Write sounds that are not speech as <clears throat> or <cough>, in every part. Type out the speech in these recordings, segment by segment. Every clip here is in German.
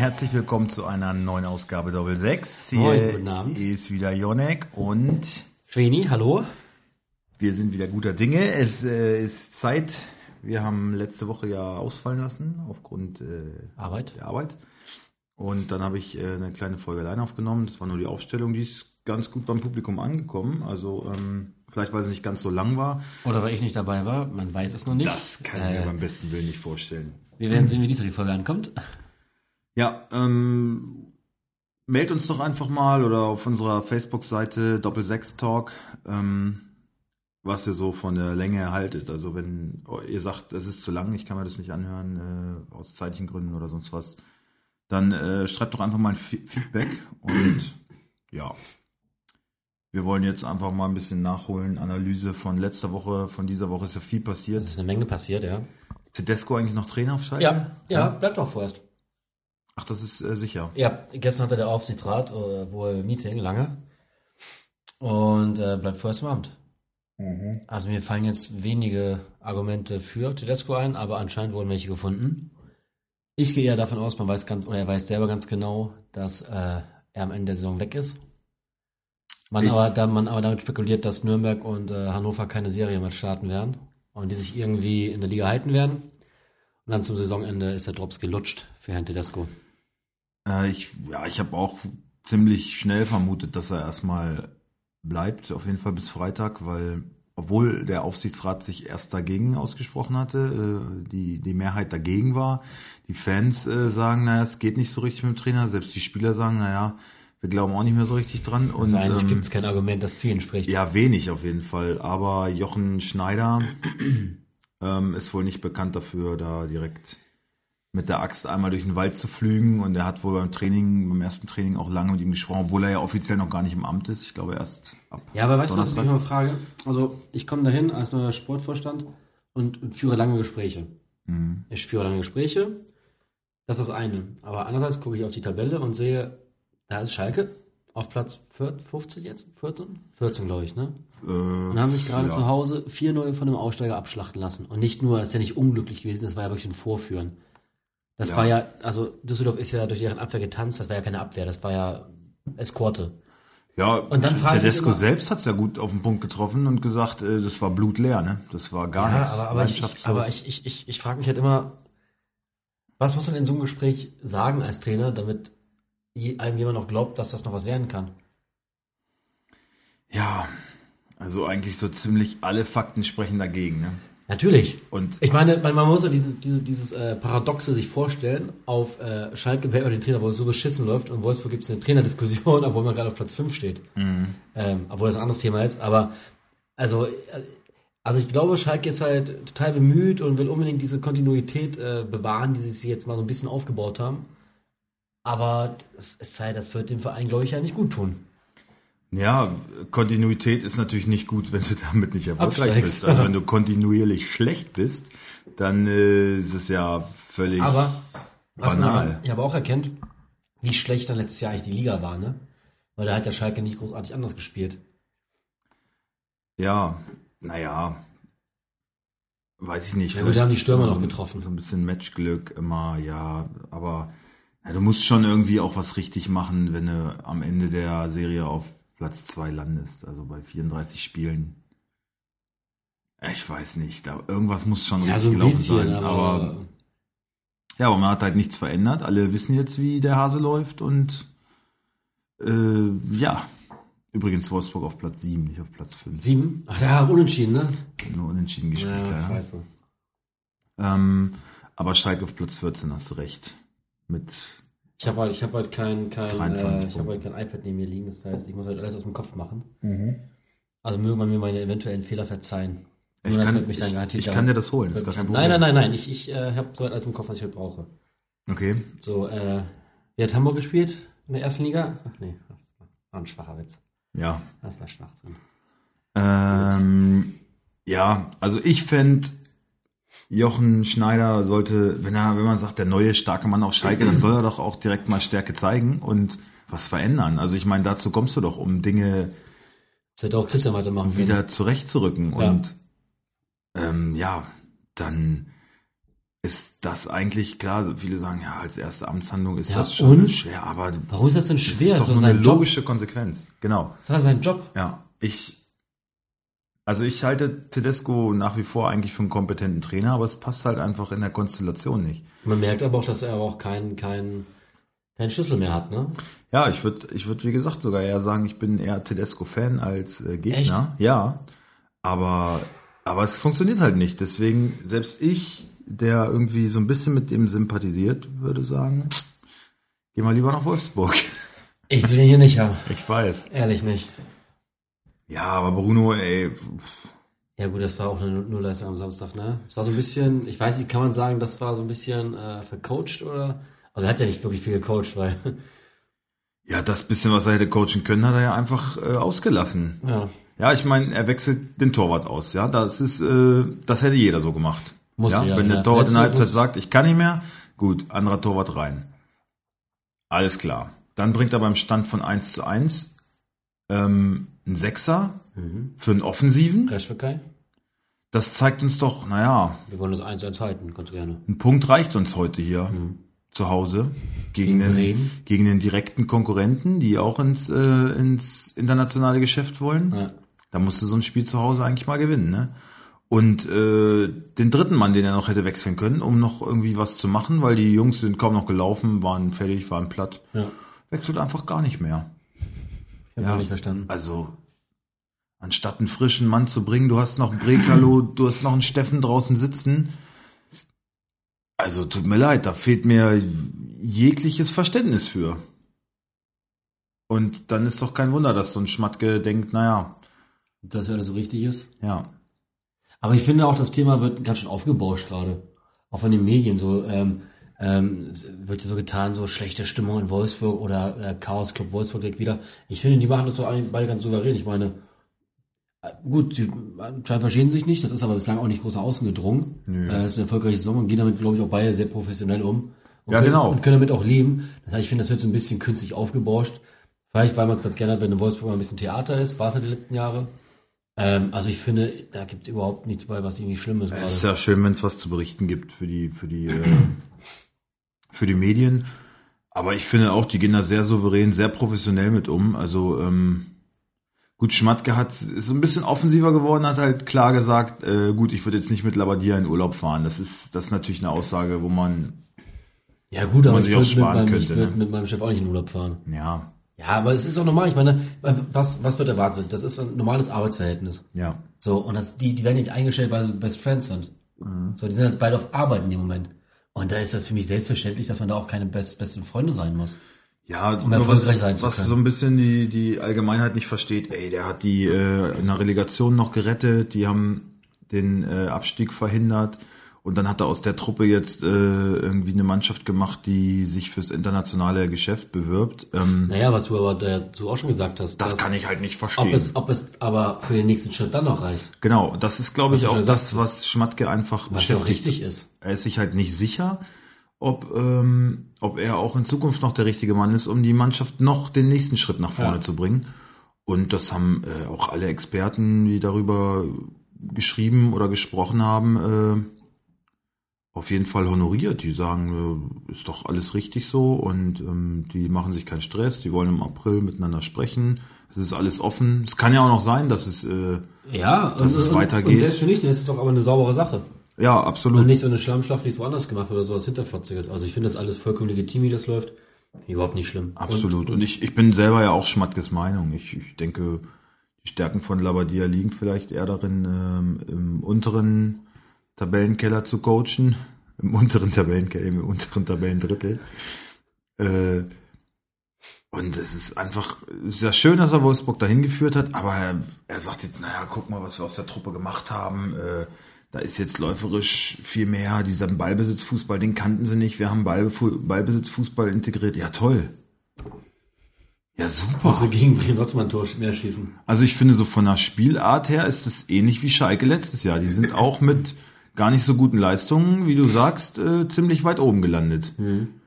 herzlich willkommen zu einer neuen Ausgabe Doppel 6. Moin, Hier guten Abend. ist wieder Jonek und Schweni, hallo. wir sind wieder guter Dinge. Es äh, ist Zeit. Wir haben letzte Woche ja ausfallen lassen aufgrund äh, Arbeit. der Arbeit. Und dann habe ich äh, eine kleine Folge allein aufgenommen. Das war nur die Aufstellung. Die ist ganz gut beim Publikum angekommen. Also ähm, vielleicht, weil sie nicht ganz so lang war. Oder weil ich nicht dabei war, man weiß es noch nicht. Das kann ich mir äh, beim besten Willen nicht vorstellen. Wir werden sehen, wie diesmal die Folge ankommt. Ja, ähm, mailt uns doch einfach mal oder auf unserer Facebook-Seite Doppel-Sechs Talk, ähm, was ihr so von der Länge haltet. Also wenn ihr sagt, es ist zu lang, ich kann mir das nicht anhören, äh, aus zeitlichen Gründen oder sonst was, dann äh, schreibt doch einfach mal ein Fe- Feedback und ja. Wir wollen jetzt einfach mal ein bisschen nachholen. Analyse von letzter Woche, von dieser Woche ist ja viel passiert. Es ist eine Menge passiert, ja. Tedesco eigentlich noch Trainer auf Schalke? Ja, ja, bleibt doch vorerst. Ach, das ist äh, sicher. Ja, gestern hatte der Aufsichtsrat äh, wohl Meeting, lange. Und äh, bleibt vorerst im Amt. Also mir fallen jetzt wenige Argumente für Tedesco ein, aber anscheinend wurden welche gefunden. Ich gehe eher davon aus, man weiß ganz, oder er weiß selber ganz genau, dass äh, er am Ende der Saison weg ist. Man Ich- aber, da man aber damit spekuliert, dass Nürnberg und äh, Hannover keine Serie mehr starten werden und die sich irgendwie in der Liga halten werden. Und dann zum Saisonende ist der Drops gelutscht für Herrn Tedesco. Äh, ich, ja, ich habe auch ziemlich schnell vermutet, dass er erstmal bleibt, auf jeden Fall bis Freitag, weil obwohl der Aufsichtsrat sich erst dagegen ausgesprochen hatte, äh, die, die Mehrheit dagegen war, die Fans äh, sagen, naja, es geht nicht so richtig mit dem Trainer, selbst die Spieler sagen, naja, wir glauben auch nicht mehr so richtig dran. Und Also eigentlich ähm, gibt es kein Argument, das vielen spricht. ja, wenig auf jeden Fall. Aber Jochen Schneider <clears throat> ähm, ist wohl nicht bekannt dafür, da direkt mit der Axt einmal durch den Wald zu flügen. Und er hat wohl beim Training, beim ersten Training auch lange mit ihm gesprochen, obwohl er ja offiziell noch gar nicht im Amt ist. Ich glaube erst ab. Ja, aber weißt du, was ich mich mal frage? Also, ich komme dahin als neuer Sportvorstand und, führe lange Gespräche. Mhm. Ich führe lange Gespräche. Das ist das eine. Aber andererseits gucke ich auf die Tabelle und sehe, da ist Schalke auf Platz 14, 15 jetzt? 14? 14, glaube ich, ne? Äh, Und haben sich gerade ja. zu Hause 4-0 von einem Aussteiger abschlachten lassen. Und nicht nur, das ist ja nicht unglücklich gewesen, das war ja wirklich ein Vorführen. Das Ja. war ja, also Düsseldorf ist ja durch deren Abwehr getanzt, das war ja keine Abwehr, das war ja Eskorte. Ja, Und dann Tedesco immer- selbst hat es ja gut auf den Punkt getroffen und gesagt, äh, das war blutleer, ne? Das war gar nichts. aber, aber, ich, aber ich, ich, ich, ich frage mich halt immer, was muss man in so einem Gespräch sagen als Trainer, damit einem jemand noch glaubt, dass das noch was werden kann? Ja, also eigentlich so ziemlich alle Fakten sprechen dagegen, ne? Natürlich. Und Ich meine, man, man muss ja dieses, diese, dieses äh, Paradoxe sich vorstellen. Auf äh, Schalke behält man den Trainer, wo es so beschissen läuft. Und Wolfsburg gibt es eine Trainerdiskussion, <laughs> obwohl man gerade auf Platz 5 steht. mh. Ähm, obwohl das ein anderes Thema ist. Aber also, äh, also ich glaube, Schalke ist halt total bemüht und will unbedingt diese Kontinuität äh, bewahren, die sie sich jetzt mal so ein bisschen aufgebaut haben. Aber das ist halt, das wird dem Verein, glaube ich, ja nicht gut tun. Ja, Kontinuität ist natürlich nicht gut, wenn du damit nicht erfolgreich Absteigst. bist. Also wenn du kontinuierlich schlecht bist, dann äh, ist es ja völlig Aber man banal. aber, ich habe auch erkennt, wie schlecht dann letztes Jahr eigentlich die Liga war, ne? Weil da hat der Schalke nicht großartig anders gespielt. Ja, naja, weiß ich nicht. Ja, gut, da haben die Stürmer noch getroffen. So ein bisschen Matchglück immer, ja, aber ja, du musst schon irgendwie auch was richtig machen, wenn du am Ende der Serie auf Platz 2 landest, also bei 34 Spielen. Ich weiß nicht, da, irgendwas muss schon Ja, richtig so gelaufen bisschen, sein. aber, aber Ja, aber man hat halt nichts verändert. Alle wissen jetzt, wie der Hase läuft und äh, ja. Übrigens Wolfsburg auf Platz 7, nicht auf Platz 5. sieben? Ach ja, unentschieden, ne? Nur unentschieden gespielt, ja, ja. scheiße. Ähm, aber Schalke auf Platz 14, hast du recht. Mit, Ich habe halt, ich hab halt kein, kein, 23 äh, ich hab halt kein iPad neben mir liegen, das heißt, ich muss halt alles aus dem Kopf machen. Also möge man mir meine eventuellen Fehler verzeihen. ich Nur kann, dann ich, ich kann dir das holen, das ist gar kein Problem. Nein, nein, nein, nein, ich, ich äh, habe soweit alles im Kopf, was ich heute brauche. Okay. So, äh, wer hat Hamburg gespielt in der ersten Liga? Ach nee, das war ein schwacher Witz. Ja. Das war Schwachsinn. Ähm, ja, also ich fände, Jochen Schneider sollte, wenn er, wenn man sagt, der neue starke Mann auf Schalke, dann soll er doch auch direkt mal Stärke zeigen und was verändern. Also ich meine, dazu kommst du doch, um Dinge Das hätte auch Christian weitermachen können. wieder zurechtzurücken. Ja. Und ähm, ja, dann ist das eigentlich klar. Viele sagen, ja, als erste Amtshandlung ist Ja, das schon schwer, aber Warum ist das denn das schwer? ist doch so nur eine Job. logische Konsequenz. Genau. Das war sein Job. Ja, ich, also ich halte Tedesco nach wie vor eigentlich für einen kompetenten Trainer, aber es passt halt einfach in der Konstellation nicht. Man merkt aber auch, dass er auch keinen keinen keinen Schlüssel mehr hat, ne? Ja, ich würde, ich würde wie gesagt sogar eher sagen, ich bin eher Tedesco-Fan als äh, Gegner. Ja, aber, aber es funktioniert halt nicht. Deswegen selbst ich, der irgendwie so ein bisschen mit dem sympathisiert, würde sagen, geh mal lieber nach Wolfsburg. Ich will den hier nicht haben. Ich weiß. Ehrlich nicht. Ja, aber Bruno, ey, Ja gut, das war auch eine Nullleistung am Samstag, ne? Das war so ein bisschen, ich weiß nicht, kann man sagen, das war so ein bisschen äh, vercoacht oder? Also er hat ja nicht wirklich viel gecoacht, weil, ja, das bisschen, was er hätte coachen können, hat er ja einfach äh, ausgelassen. ja, Ja, ich meine, er wechselt den Torwart aus, ja. Das ist, äh, das hätte jeder so gemacht. Muss ja, ja, wenn ja. der Torwart in der Halbzeit sagt, ich kann nicht mehr, gut, anderer Torwart rein. Alles klar. Dann bringt er beim Stand von 1 zu 1 ähm, einen Sechser mhm. für einen Offensiven. Reschbekai? Das zeigt uns doch, naja, Wir wollen das 1-1 halten, ganz gerne. ein Punkt reicht uns heute hier Mhm. zu Hause gegen, Gegen den, gegen den direkten Konkurrenten, die auch ins, äh, ins internationale Geschäft wollen. Ja. Da musste so ein Spiel zu Hause eigentlich mal gewinnen, ne? Und äh, den dritten Mann, den er noch hätte wechseln können, um noch irgendwie was zu machen, weil die Jungs sind kaum noch gelaufen, waren fertig, waren platt, ja. wechselt einfach gar nicht mehr. Ich habe Ja. nicht verstanden. Also anstatt einen frischen Mann zu bringen, du hast noch Brekalo, du hast noch einen Steffen draußen sitzen. Also tut mir leid, da fehlt mir jegliches Verständnis für. Und dann ist doch kein Wunder, dass so ein Schmatke denkt, naja, Dass ja alles so richtig ist. ja, Aber ich finde auch, das Thema wird ganz schön aufgebauscht gerade. Auch von den Medien so. Ähm, ähm, wird ja so getan, so schlechte Stimmung in Wolfsburg oder äh, Chaos Club Wolfsburg direkt wieder. Ich finde, die machen das so beide ganz souverän. Ich meine, gut, sie anscheinend verstehen sich nicht, das ist aber bislang auch nicht groß nach außen gedrungen. Nö. Äh, ist eine erfolgreiche Saison und gehen damit, glaube ich, auch beide sehr professionell um. Und Ja, können, genau. Und können damit auch leben. Das heißt, ich finde, das wird so ein bisschen künstlich aufgebauscht. Vielleicht, weil man es ganz gerne hat, wenn in Wolfsburg mal ein bisschen Theater ist, war es ja die letzten Jahre. Ähm, also ich finde, da gibt es überhaupt nichts bei, was irgendwie schlimm ist. Es gerade. ist ja schön, wenn es was zu berichten gibt für die, für die, äh, <clears throat> für die Medien. Aber ich finde auch, die gehen da sehr souverän, sehr professionell mit um. Also ähm, gut, Schmatke hat ist so ein bisschen offensiver geworden, hat halt klar gesagt, äh, gut, ich würde jetzt nicht mit Labadia in Urlaub fahren. Das ist, das ist natürlich eine Aussage, wo man, Ja gut, man aber sich ich auch würde meinem- ich könnte, würd ne? mit meinem Chef auch nicht in Urlaub fahren. ja, Ja, aber es ist auch normal. Ich meine, was, was wird erwartet? Das ist ein normales Arbeitsverhältnis. ja. So, und das, die, die werden nicht eingestellt, weil sie Best Friends sind. So, die sind halt beide auf Arbeit in dem Moment. Und da ist das für mich selbstverständlich, dass man da auch keine best, besten Freunde sein muss. Ja, Um nur was, erfolgreich sein zu was können. so ein bisschen die, die Allgemeinheit nicht versteht, ey, der hat die äh, in der Relegation noch gerettet, die haben den äh, Abstieg verhindert und dann hat er aus der Truppe jetzt äh, irgendwie eine Mannschaft gemacht, die sich fürs internationale Geschäft bewirbt. Ähm, Naja, was du aber dazu auch schon gesagt hast. das dass- kann ich halt nicht ob verstehen. es, ob es aber für den nächsten Schritt dann noch reicht. genau, das ist, glaube Was ich, auch das, was Schmatke einfach Was ja auch beschäftigt. richtig ist. Er ist sich halt nicht sicher, ob, ähm, ob er auch in Zukunft noch der richtige Mann ist, um die Mannschaft noch den nächsten Schritt nach vorne Ja. zu bringen. Und das haben äh, auch alle Experten, die darüber geschrieben oder gesprochen haben, äh, auf jeden Fall honoriert. Die sagen, äh, ist doch alles richtig so und ähm, die machen sich keinen Stress, die wollen im April miteinander sprechen. Es ist alles offen. Es kann ja auch noch sein, dass es äh, Ja, Dass es und, weitergeht. Und selbst für dich, das ist doch aber eine saubere Sache. Ja Und absolut. nicht so eine Schlammschlacht, wie es woanders gemacht wird oder sowas Hinterfotziges. Also ich finde das alles vollkommen legitim, wie das läuft. Überhaupt nicht schlimm. Absolut. Und, ich, ich bin selber ja auch Schmatkes Meinung. Ich, ich denke, die Stärken von Labadia liegen vielleicht eher darin, ähm, im unteren Tabellenkeller zu coachen. Im unteren Tabellenkeller, im unteren Tabellendrittel. Äh, und es ist einfach, es ist ja schön, dass er Wolfsburg dahin geführt hat, aber er, er sagt jetzt, naja, guck mal, was wir aus der Truppe gemacht haben. Äh, da ist jetzt läuferisch viel mehr, dieser Ballbesitzfußball, den kannten sie nicht. Wir haben Ballbesitzfußball integriert. Ja, toll. Ja, super. gegen Bremen trotzdem ein Tor mehr schießen. Also ich finde, so von der Spielart her ist es ähnlich wie Schalke letztes Jahr. Die sind auch mit gar nicht so guten Leistungen, wie du sagst, äh, ziemlich weit oben gelandet. Mhm.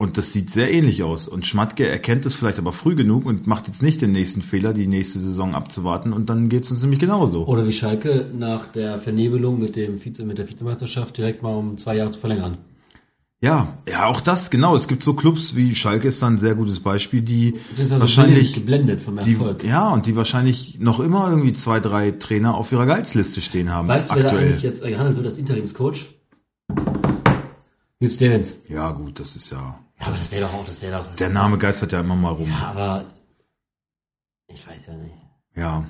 Und das sieht sehr ähnlich aus. Und Schmatke erkennt es vielleicht aber früh genug und macht jetzt nicht den nächsten Fehler, die nächste Saison abzuwarten. Und dann geht es uns nämlich genauso. Oder wie Schalke nach der Vernebelung mit, dem Vize, mit der Vizemeisterschaft direkt mal um zwei Jahre zu verlängern. Ja, ja, auch das, genau. Es gibt so Clubs wie Schalke ist da ein sehr gutes Beispiel, die also wahrscheinlich geblendet vom Erfolg. Die, ja, und die wahrscheinlich noch immer irgendwie zwei, drei Trainer auf ihrer Gehaltsliste stehen haben. Weißt du, wer da eigentlich jetzt gehandelt wird als Interimscoach? Hugh Stevens. Ja, gut, das ist ja. Ja, das wäre doch auch, das wäre doch. Der Name geistert ja immer mal rum. Ja, aber ich weiß ja nicht. Ja.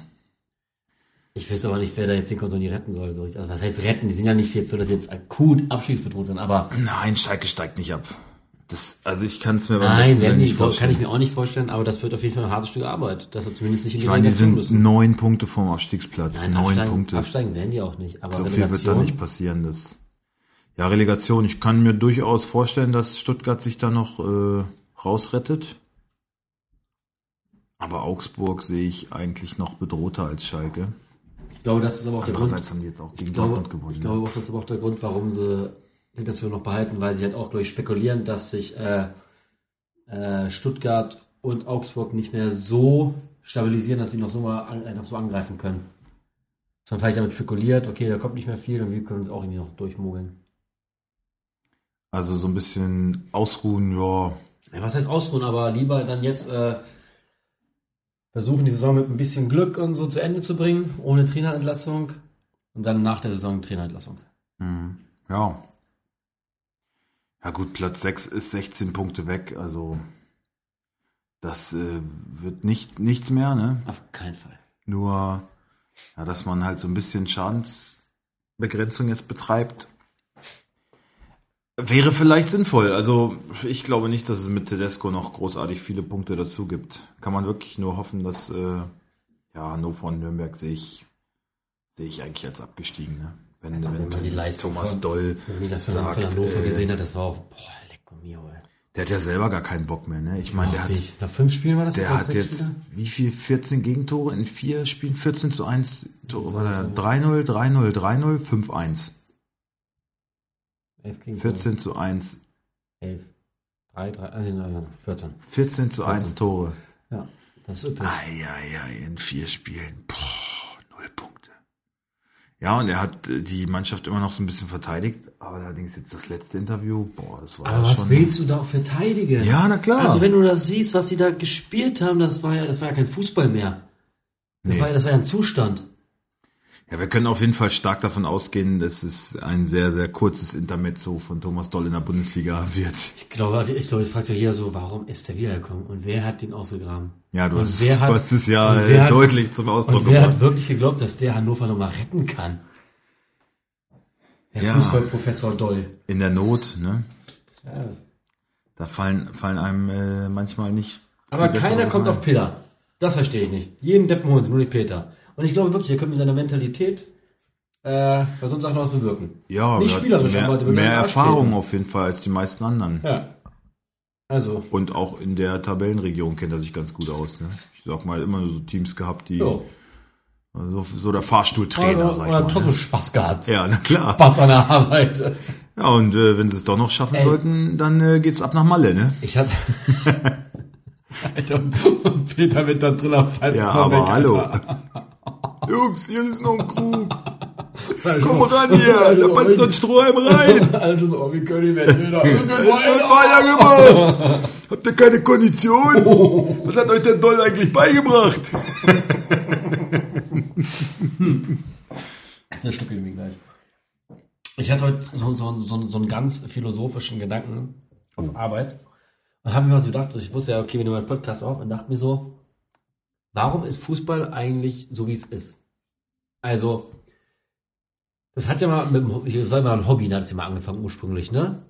Ich weiß aber nicht, wer da jetzt den Konsoli retten soll. So. Also was heißt retten? Die sind ja nicht jetzt so, dass jetzt akut abschiedsbedroht werden, aber. Nein, Schalke steigt nicht ab. Das, also ich kann es mir beim Nein, werden nicht vorstellen. kann ich mir auch nicht vorstellen, aber das wird auf jeden Fall ein hartes Stück Arbeit, dass er zumindest nicht in die Ich meine, die sind müssen. neun Punkte vom Abstiegsplatz. Nein, neun absteigen, Punkte. Absteigen werden die auch nicht. Aber so viel wird da nicht passieren. Das ja, Relegation. Ich kann mir durchaus vorstellen, dass Stuttgart sich da noch äh, rausrettet. Aber Augsburg sehe ich eigentlich noch bedrohter als Schalke. Ich glaube, das ist aber auch der Grund. haben die jetzt auch gegen glaube, Dortmund gewonnen. Ich glaube auch, das ist aber auch der Grund, warum sie das noch behalten, weil sie halt auch, glaube ich, spekulieren, dass sich äh, äh, Stuttgart und Augsburg nicht mehr so stabilisieren, dass sie noch so mal an, noch so angreifen können. Sondern vielleicht damit spekuliert, okay, da kommt nicht mehr viel und wir können uns auch irgendwie noch durchmogeln. Also so ein bisschen ausruhen, ja. ja was heißt ausruhen, aber lieber dann jetzt äh, versuchen, die Saison mit ein bisschen Glück und so zu Ende zu bringen, ohne Trainerentlassung und dann nach der Saison Trainerentlassung. Mhm. Ja. Ja gut, Platz 6 ist 16 Punkte weg, also das äh, wird nicht nichts mehr, ne? Auf keinen Fall. Nur, ja, dass man halt so ein bisschen Schadensbegrenzung jetzt betreibt, Wäre vielleicht sinnvoll. Also ich glaube nicht, dass es mit Tedesco noch großartig viele Punkte dazu gibt. Kann man wirklich nur hoffen, dass äh, ja, Hannover und Nürnberg sehe ich, sehe ich eigentlich als abgestiegen. Ne? Wenn, also, wenn, wenn die Leistung Thomas von, Doll wenn man das von, sagt, Hannover äh, gesehen hat, das war auch, boah, leck mir, ey. Der hat ja selber gar keinen Bock mehr, ne? Ich meine, der hat. Nach fünf Spielen war das Der hat jetzt, Spieler? wie viel? 14 Gegentore in vier Spielen? 14 zu 1 Tore. 3-0, 3-0, 3-0, 5-1. 14 zu 1. 11. 3, 3, also 14. 14 zu 14. 1 Tore. Ja, das ist üppig. Eieiei, in vier Spielen. Boah, null Punkte. Ja, und er hat äh, die Mannschaft immer noch so ein bisschen verteidigt, aber allerdings jetzt das letzte Interview, boah, das war Aber was schon... willst du da auch verteidigen? Ja, na klar. Also wenn du das siehst, was sie da gespielt haben, das war ja, das war ja kein Fußball mehr. Das, nee. war, ja, das war ja ein Zustand. Ja, wir können auf jeden Fall stark davon ausgehen, dass es ein sehr, sehr kurzes Intermezzo von Thomas Doll in der Bundesliga wird. Ich glaube, ich glaube, ich frage ja hier so, warum ist der wiedergekommen und wer hat den ausgegraben? Ja, du, hast, du hast es ja deutlich hat, zum Ausdruck gebracht. Wer hat wirklich geglaubt, dass der Hannover nochmal retten kann? Der ja, Fußballprofessor Doll. In der Not, ne? Ja. Da fallen, fallen einem äh, manchmal nicht. Aber keiner kommt auf Peter. Das verstehe ich nicht. Jeden Deppen holen sie, nur nicht Peter. Und ich glaube wirklich, er könnte mit seiner Mentalität äh, bei so einer Sache noch was bewirken. Ja, nicht spielerisch, mehr, aber mehr Erfahrung auf jeden Fall als die meisten anderen. Ja. Also. Und auch in der Tabellenregion kennt er sich ganz gut aus. Ne? Ich sag mal, immer nur so Teams gehabt, die. So, so der Fahrstuhltrainer, oder, sag ich oder mal. trotzdem ne? Spaß gehabt. Ja, na klar. Spaß an der Arbeit. Ja, und äh, wenn sie es doch noch schaffen Ey. sollten, dann äh, geht's ab nach Malle, ne? Ich hatte. <laughs> <laughs> Alter, und Peter wird dann drin auf Ja, aber weg, hallo. <laughs> Jungs, hier ist noch ein Krug. <laughs> Komm ran hier, da passt noch ein Strohhalm rein. <laughs> Alle so, oh, wie können die denn wieder? weiter gemacht. Habt ihr keine Kondition? <laughs> Was hat euch der Doll eigentlich beigebracht? Das Stück irgendwie gleich. Ich hatte heute so, so, so, so einen ganz philosophischen Gedanken auf Arbeit und habe mir so gedacht, ich wusste ja, okay, wir nehmen einen Podcast auf und dachte mir so, warum ist Fußball eigentlich so, wie es ist? Also, das hat ja mal mit dem, das war mal ein Hobby, hat es ja mal angefangen ursprünglich, ne?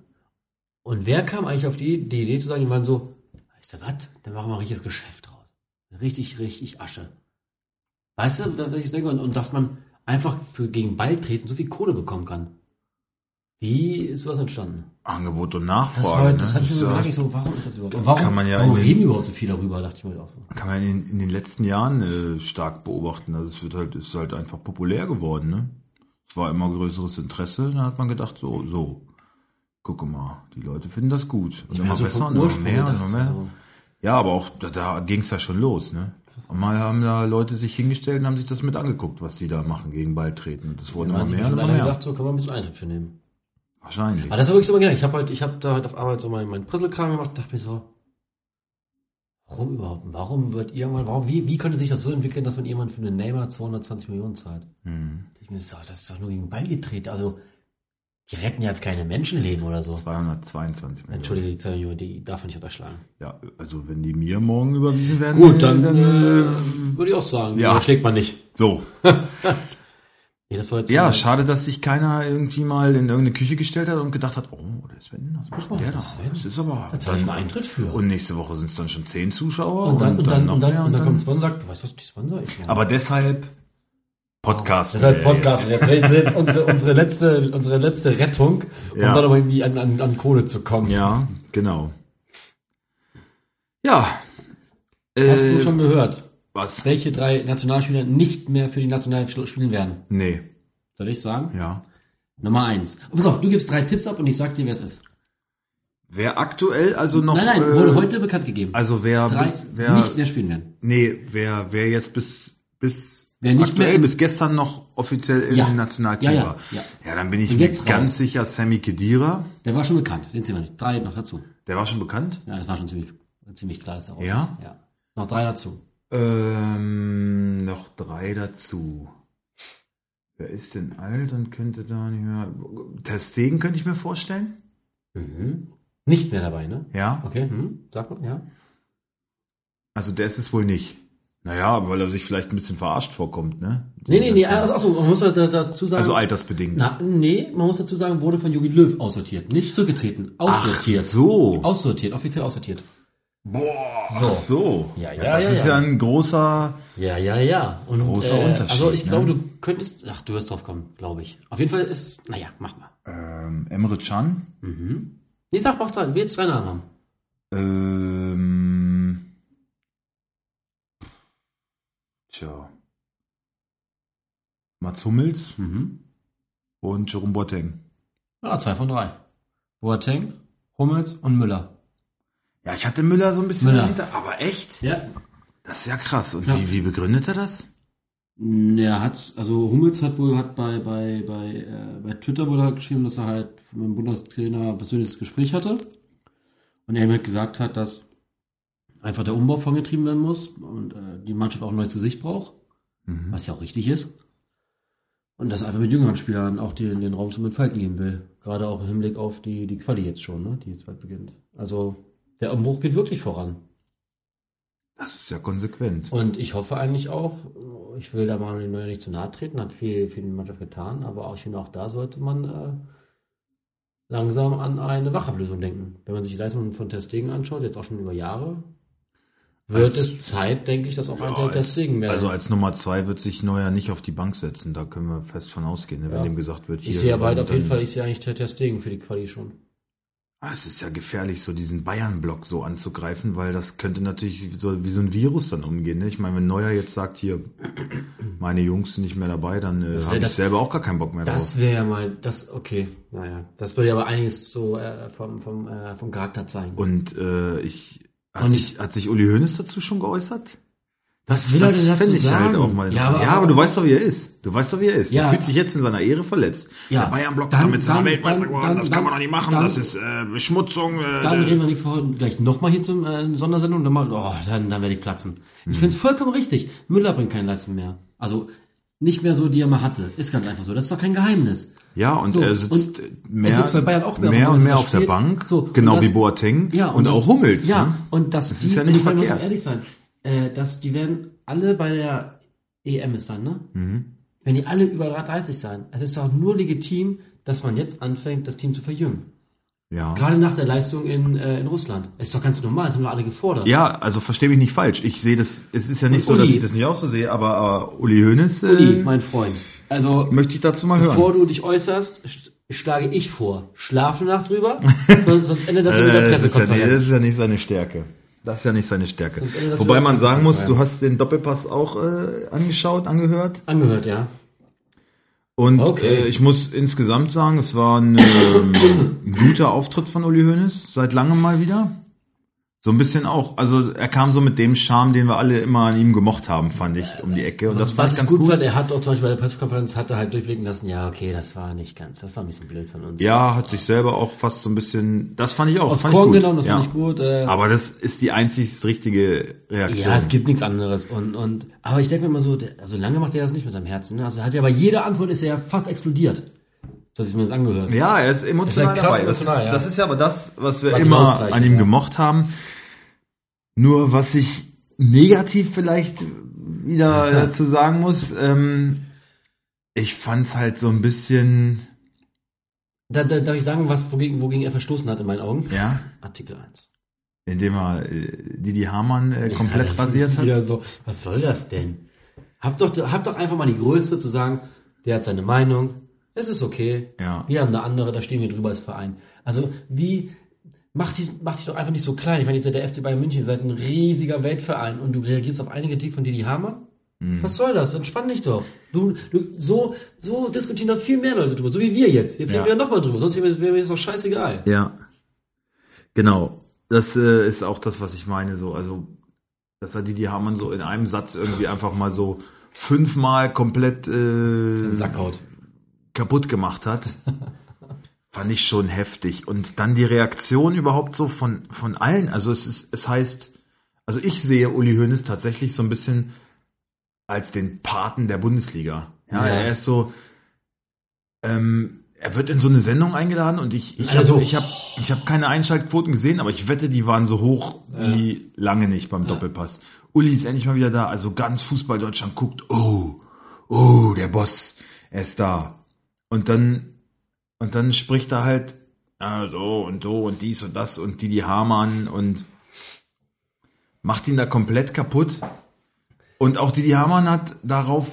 Und wer kam eigentlich auf die, die Idee zu sagen, die waren so, weißt du was, dann machen wir ein richtiges Geschäft draus. Richtig, richtig Asche. Weißt du, was ich denke? Und, und dass man einfach für gegen Ball treten so viel Kohle bekommen kann. Wie ist sowas entstanden? Angebot und Nachfrage. Das, war, das ne? hatte ich mir gedacht, ich so, warum ist das überhaupt? Und warum, kann man ja warum reden überhaupt so viel darüber, dachte ich mir auch so. Kann man in, in den letzten Jahren äh, stark beobachten. Also es wird halt, ist halt einfach populär geworden, ne? Es war immer größeres Interesse, dann hat man gedacht, so, so. gucke mal, die Leute finden das gut. Und immer so besser und immer Ursprung mehr und immer mehr. so. Ja, aber auch da, da ging es ja schon los, ne? Und mal haben da Leute sich hingestellt und haben sich das mit angeguckt, was die da machen gegen Balltreten. Und das wurden Da immer mehr und immer mehr. gedacht, so können wir ein bisschen Eintritt für nehmen. Wahrscheinlich. Aber das ist wirklich so genau. Ich habe halt, ich habe da halt auf Arbeit so meinen mein Prisselkram gemacht, dachte mir so, warum überhaupt? Warum wird irgendwann, warum, wie, wie könnte sich das so entwickeln, dass man irgendwann für einen Neymar 220 Millionen zahlt? Hm. Ich mir so, das ist doch nur gegen den Ball getreten. Also, die retten ja jetzt keine Menschenleben oder so. 222 Millionen. Entschuldige, die 2 Millionen, die darf man nicht unterschlagen. Ja, also wenn die mir morgen überwiesen werden, Gut, dann, dann äh, würde ich auch sagen, ja. schlägt man nicht. so. <laughs> Nee, das war jetzt Ja, schade, dass sich keiner irgendwie mal in irgendeine Küche gestellt hat und gedacht hat, oh, der Sven, was macht mal, der da? Sven. Das ist aber. Da zahle ich mal Eintritt für. Und nächste Woche sind es dann schon zehn Zuschauer und dann, und dann, und dann, mehr und dann kommt Sponsor und sagt, du weißt was, die Sponsor ich Aber deshalb Podcast. Das ist halt Podcast. Jetzt, jetzt, jetzt unsere, unsere, letzte, unsere letzte Rettung, um Ja. dann aber irgendwie an, an, an Kohle zu kommen. Ja, genau. Ja. Hast äh, du schon gehört, was? welche drei Nationalspieler nicht mehr für die Nationalmannschaft spielen werden? Nee, Soll ich sagen? ja. Nummer eins. Pass auf, du gibst drei Tipps ab und ich sag dir, wer es ist. Wer aktuell also noch. nein, nein, äh, wurde heute bekannt gegeben. Also wer drei, bis, wer, nicht mehr spielen werden. nee, wer, wer jetzt bis, bis Wer nicht aktuell mehr- bis gestern noch offiziell im Ja. Nationalteam Ja, ja, war. ja. Ja, dann bin ich mir ganz sicher Sammy Kedira. Der war schon bekannt, den sehen wir nicht. Drei noch dazu. Der war schon bekannt. Ja, das war schon ziemlich, ziemlich klar, dass er raus Ja? ist. Ja. Noch drei dazu. Ähm, noch drei dazu. Wer ist denn alt und könnte da nicht mehr. Testegen könnte ich mir vorstellen. Mhm. Nicht mehr dabei, ne? Ja. Okay, hm, sag mal, ja. Also der ist es wohl nicht. Naja, weil er sich vielleicht ein bisschen verarscht vorkommt, ne? Nee, nee, nee, also, achso, man muss halt da, dazu sagen. Also altersbedingt. Na, nee, man muss dazu sagen, wurde von Jogi Löw aussortiert. Nicht zurückgetreten, Ach aussortiert. so. Aussortiert, offiziell aussortiert. Boah, So. ach so. Ja, ja, das ja, ist ja. ein großer. Ja, ja, ja. Und, Großer äh, Unterschied, Also ich ne? glaube, du könntest, ach, du wirst drauf kommen, glaube ich. Auf jeden Fall ist es, naja, mach mal. Ähm, Emre Can. Mhm. Nee, sag, mach drei, willst drei Namen haben. Ähm, tja. Mats Hummels Mhm. und Jerome Boateng. Ja, zwei von drei. Boateng, Hummels und Müller. Ja, ich hatte Müller so ein bisschen Müller. dahinter, aber echt? Ja. Das ist ja krass. Und Ja. Wie, wie begründet er das? Er hat, also Hummels hat wohl hat bei, bei, bei, äh, bei Twitter wohl halt geschrieben, dass er halt mit dem Bundestrainer ein persönliches Gespräch hatte. Und er ihm halt gesagt hat, dass einfach der Umbau vorangetrieben werden muss und äh, die Mannschaft auch ein neues Gesicht braucht, Mhm. was ja auch richtig ist. Und dass er einfach mit jüngeren Spielern auch den, den Raum zum Entfalten geben will. Gerade auch im Hinblick auf die, die Quali jetzt schon, ne, die jetzt bald beginnt. Also der Umbruch geht wirklich voran. Das ist ja konsequent. Und ich hoffe eigentlich auch, ich will da mal den Neuer nicht zu nahe treten, hat viel für die Mannschaft getan, aber auch, ich finde auch da sollte man äh, langsam an eine Wachablösung denken. Wenn man sich die Leistungen von Testegen anschaut, jetzt auch schon über Jahre, wird Als- es Zeit, denke ich, dass auch Ja, ein Teil Testegen mehr. Also als Nummer zwei wird sich Neuer nicht auf die Bank setzen. Da können wir fest von ausgehen, ne? wenn Ja. dem gesagt wird, ich sehe aber halt dann- auf jeden Fall, ich sehe eigentlich Testegen für die Quali schon. Ah, Es ist ja gefährlich, so diesen Bayern-Block so anzugreifen, weil das könnte natürlich so wie so ein Virus dann umgehen. Ne? Ich meine, wenn Neuer jetzt sagt, hier, meine Jungs sind nicht mehr dabei, dann äh, Das habe ich das- selber auch gar keinen Bock mehr Das drauf. wäre ja mal, das, okay, naja, das würde ja aber einiges so äh, vom, vom, äh, vom Charakter zeigen. Und äh, ich hat Und sich, hat sich Uli Hoeneß dazu schon geäußert? Was will er denn dazu fände ich halt auch mal. Ja, aber, ja, aber du weißt doch, wie er ist. Du weißt doch, wie er ist. Ja. Er fühlt sich jetzt in seiner Ehre verletzt. Ja. Der Bayern-Block Dann- ist mit seiner Weltmeister dann- geworden. dann- das kann man doch nicht machen. dann- das ist äh, Beschmutzung. Äh, Dann reden wir nächste Woche gleich nochmal hier zum äh, Sondersendung und dann mal, oh, dann, dann werde ich platzen. Ich Hm. finde es vollkommen richtig. Müller bringt keine Leistung mehr. Also nicht mehr so, die er mal hatte. Ist ganz einfach so. Das ist doch kein Geheimnis. Ja, und So, er sitzt und mehr, er sitzt bei Bayern auch mehr, mehr und mehr auf der. Bank, So, und genau das- wie Boateng Ja, und, das- auch Hummels. Ja, Ne? und das, Das ist ja nicht ich meine, muss verkehrt. ehrlich sein, äh, dass die werden alle bei der EM ist dann, ne? Mhm. Wenn die alle über 30 sein, es ist auch nur legitim, dass man jetzt anfängt, das Team zu verjüngen. Ja. Gerade nach der Leistung in, äh, in Russland. Ist doch ganz normal, das haben wir alle gefordert. ja, also verstehe mich nicht falsch. Ich sehe das, es ist ja nicht Und so, dass ich das nicht auch so sehe, aber, aber Uli Hoeneß äh, Uli, mein Freund. Also, möchte ich dazu mal bevor hören. du dich äußerst, sch- schlage ich vor. Schlaf eine Nacht drüber, <laughs> sonst, sonst endet das Äh, mit der das, ist ja, das Pressekonferenz. ist ja nicht seine Stärke. Das ist ja nicht seine Stärke. Das Wobei man sagen muss, du Pressekonferenz. hast den Doppelpass auch äh, angeschaut, angehört. Angehört, ja. Und okay. äh, ich muss insgesamt sagen, es war ein, ähm, ein guter Auftritt von Uli Hoeneß, seit langem mal wieder. So ein bisschen auch, also er kam so mit dem Charme, den wir alle immer an ihm gemocht haben, fand ich, um die Ecke. Und das ich ganz gut, gut fand, er hat auch zum Beispiel bei der Pressekonferenz hat er halt durchblicken lassen, ja, okay, das war nicht ganz, das war ein bisschen blöd von uns. Ja, hat sich selber auch fast so ein bisschen, das fand ich auch. Aus Korn genommen, das ja. fand ich gut. Äh, aber das ist die einzig richtige Reaktion. Ja, es gibt nichts anderes. Und, und, aber ich denke mir mal so, also lange macht er das nicht mit seinem Herzen. Ne? Also hat ja bei jeder Antwort ist er ja fast explodiert dass ich mir das angehört. Ja, er ist emotional ist dabei. Das, emotional, ist, ja. das ist ja aber das, was wir was immer an ihm ja. gemocht haben. Nur was ich negativ vielleicht wieder dazu sagen muss, ähm, ich fand's halt so ein bisschen. Da, da, darf ich sagen, was, wogegen, wogegen er verstoßen hat in meinen Augen? Ja. Artikel 1. Indem er äh, Didi Hamann äh, komplett ja, rasiert hat. So, was soll das denn? Hab doch, hab doch einfach mal die Größe zu sagen, der hat seine Meinung, es ist okay. Ja. Wir haben eine andere, da stehen wir drüber als Verein. Also wie mach dich, mach dich doch einfach nicht so klein. Ich meine, ihr seid der FC Bayern München, ihr seid ein riesiger Weltverein und du reagierst auf eine Kritik von Didi Hamann? Mhm. Was soll das? Entspann dich doch. Du, du, so, so diskutieren doch viel mehr Leute drüber, so wie wir jetzt. Jetzt ja. reden wir nochmal drüber, sonst wäre mir das doch scheißegal. Ja. Genau. Das äh, ist auch das, was ich meine, so, also, dass er Didi Hamann so in einem Satz irgendwie einfach mal so fünfmal komplett äh, Sack haut kaputt gemacht hat, <laughs> fand ich schon heftig. Und dann die Reaktion überhaupt so von, von allen. Also es ist, es heißt, also ich sehe Uli Hoeneß tatsächlich so ein bisschen als den Paten der Bundesliga. Ja, ja. er ist so, ähm, er wird in so eine Sendung eingeladen und ich, ich also, habe ich hab, ich hab keine Einschaltquoten gesehen, aber ich wette, die waren so hoch ja. wie lange nicht beim ja. Doppelpass. Uli ist endlich mal wieder da, also ganz Fußball Deutschland guckt, oh, oh, der Boss, er ist da. Und dann, und dann spricht er halt, ah, so und so und dies und das und Didi Hamann und macht ihn da komplett kaputt. Und auch Didi Hamann hat darauf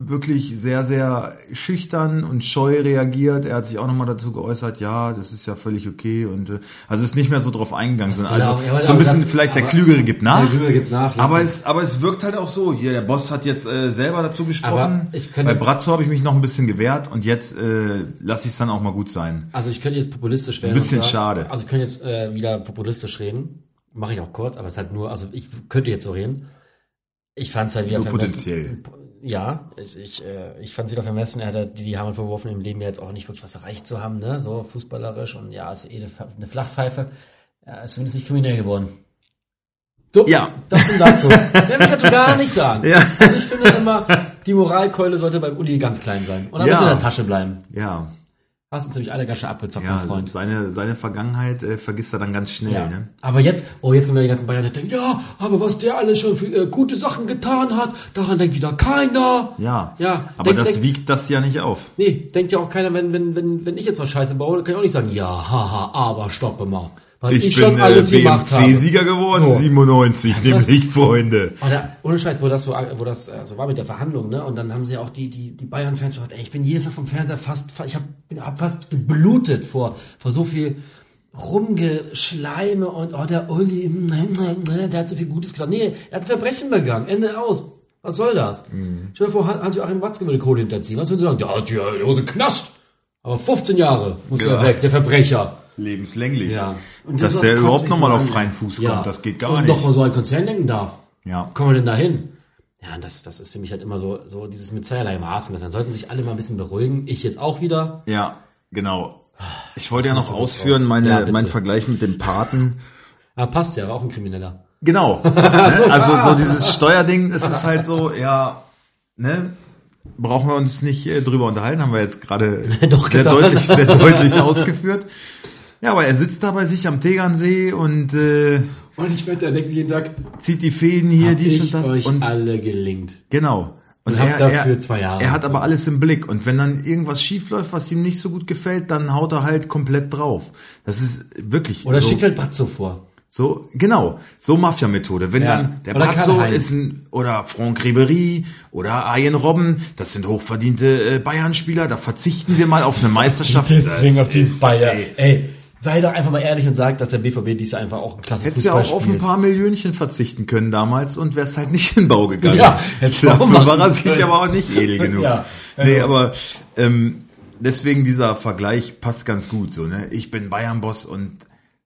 wirklich sehr, sehr schüchtern und scheu reagiert. Er hat sich auch nochmal dazu geäußert, ja, das ist ja völlig okay und äh, also ist nicht mehr so drauf eingegangen, sondern also auch, ja, so ein bisschen das, vielleicht der Klügere gibt nach. Der Klügere gibt nach. Aber es, aber es wirkt halt auch so. Hier, der Boss hat jetzt äh, selber dazu gesprochen. Bei Brazzo habe ich mich noch ein bisschen gewehrt und jetzt äh, lasse ich es dann auch mal gut sein. Also ich könnte jetzt populistisch werden. Ein bisschen schade. Also ich könnte jetzt äh, wieder populistisch reden. Mache ich auch kurz, aber es ist halt nur, also ich könnte jetzt so reden. Ich fand es halt wieder nur potenziell ja, ich, ich, äh, ich fand sie doch vermessen. Er hat die, die Hammer verworfen, im Leben ja jetzt auch nicht wirklich was erreicht zu haben, ne? So fußballerisch und ja, ist eh eine, eine Flachpfeife. Er ist zumindest nicht kriminell geworden. So, ja. das und dazu. <laughs> Mehr will ich dazu gar nicht sagen. Ja. Also ich finde immer, die Moralkeule sollte beim Uli ganz klein sein. Und dann ja. muss in der Tasche bleiben. Ja. Hast uns nämlich alle ganz schön abgezockt, ja, mein Freund. Seine, seine Vergangenheit äh, vergisst er dann ganz schnell. Ja. Ne? Aber jetzt, oh, jetzt kommen die ganzen Bayern, die denken, ja, aber was der alles schon für äh, gute Sachen getan hat, daran denkt wieder keiner. Ja, ja aber denk, das denk, wiegt das ja nicht auf. Nee, denkt ja auch keiner, wenn, wenn, wenn, wenn ich jetzt was Scheiße baue, kann ich auch nicht sagen, ja, haha, aber stoppe mal. Weil ich, ich bin schon alles äh, BMC-Sieger geworden, so. 97, also nämlich Freunde. Oder, ohne Scheiß, wo das so, wo das äh, so war mit der Verhandlung, ne? Und dann haben sie auch die, die, die Bayern-Fans gesagt, ey, ich bin jedes Mal vom Fernseher fast, ich hab, bin, hab fast geblutet vor, vor so viel Rumgeschleime und, oh, der Uli, <laughs> der hat so viel Gutes getan. Nee, er hat Verbrechen begangen, Ende aus. Was soll das? Mhm. Stell dir vor, Hans-Joachim Watzke würde Kohle hinterziehen. Was würden sie sagen? Der hat ja Hose Knast. Aber 15 Jahre muss ja. er weg, der Verbrecher lebenslänglich. Ja. Und Dass der überhaupt nochmal auf freien Fuß kommt, ja. das geht gar und nicht. Und nochmal so ein Konzern denken darf. Ja. Kommen wir denn da hin? Ja, das, das ist für mich halt immer so, so dieses mit zweierlei Maß messen. Sollten sich alle mal ein bisschen beruhigen. Ich jetzt auch wieder. Ja, genau. Ich wollte ja noch ausführen, meine, ja, mein Vergleich mit dem Paten. Ja, passt ja, war auch ein Krimineller. Genau. <laughs> ne? Also so dieses Steuerding, es ist halt so, ja, ne, brauchen wir uns nicht äh, drüber unterhalten, haben wir jetzt gerade <laughs> sehr deutlich, sehr deutlich <laughs> ausgeführt. Ja, aber er sitzt da bei sich am Tegernsee und äh, und ich wette, er denkt jeden Tag, zieht die Fäden hier, dies und das. Euch und alle gelingt. Genau. Und, und er, dafür er, zwei Jahre. Er hat aber alles im Blick. Und wenn dann irgendwas schief läuft, was ihm nicht so gut gefällt, dann haut er halt komplett drauf. Das ist wirklich. Oder so, schickt halt Bratzo vor. So, genau, so Mafia-Methode. Wenn ja. dann der Brazzo ist ein, oder Franck Ribery oder Arjen Robben, das sind hochverdiente äh, Bayern-Spieler, da verzichten wir mal auf eine Meisterschaft. Deswegen auf die Bayern. Ey, ey sei doch einfach mal ehrlich und sag, dass der BVB dies einfach auch ein klasse Hättest ja auch auf ein paar Millionchen verzichten können damals und wär's halt nicht in den Bau gegangen. Ja, Dafür war er sich aber auch nicht edel <laughs> genug. Ja, nee, also- aber ähm, deswegen dieser Vergleich passt ganz gut so, ne? Ich bin Bayern-Boss und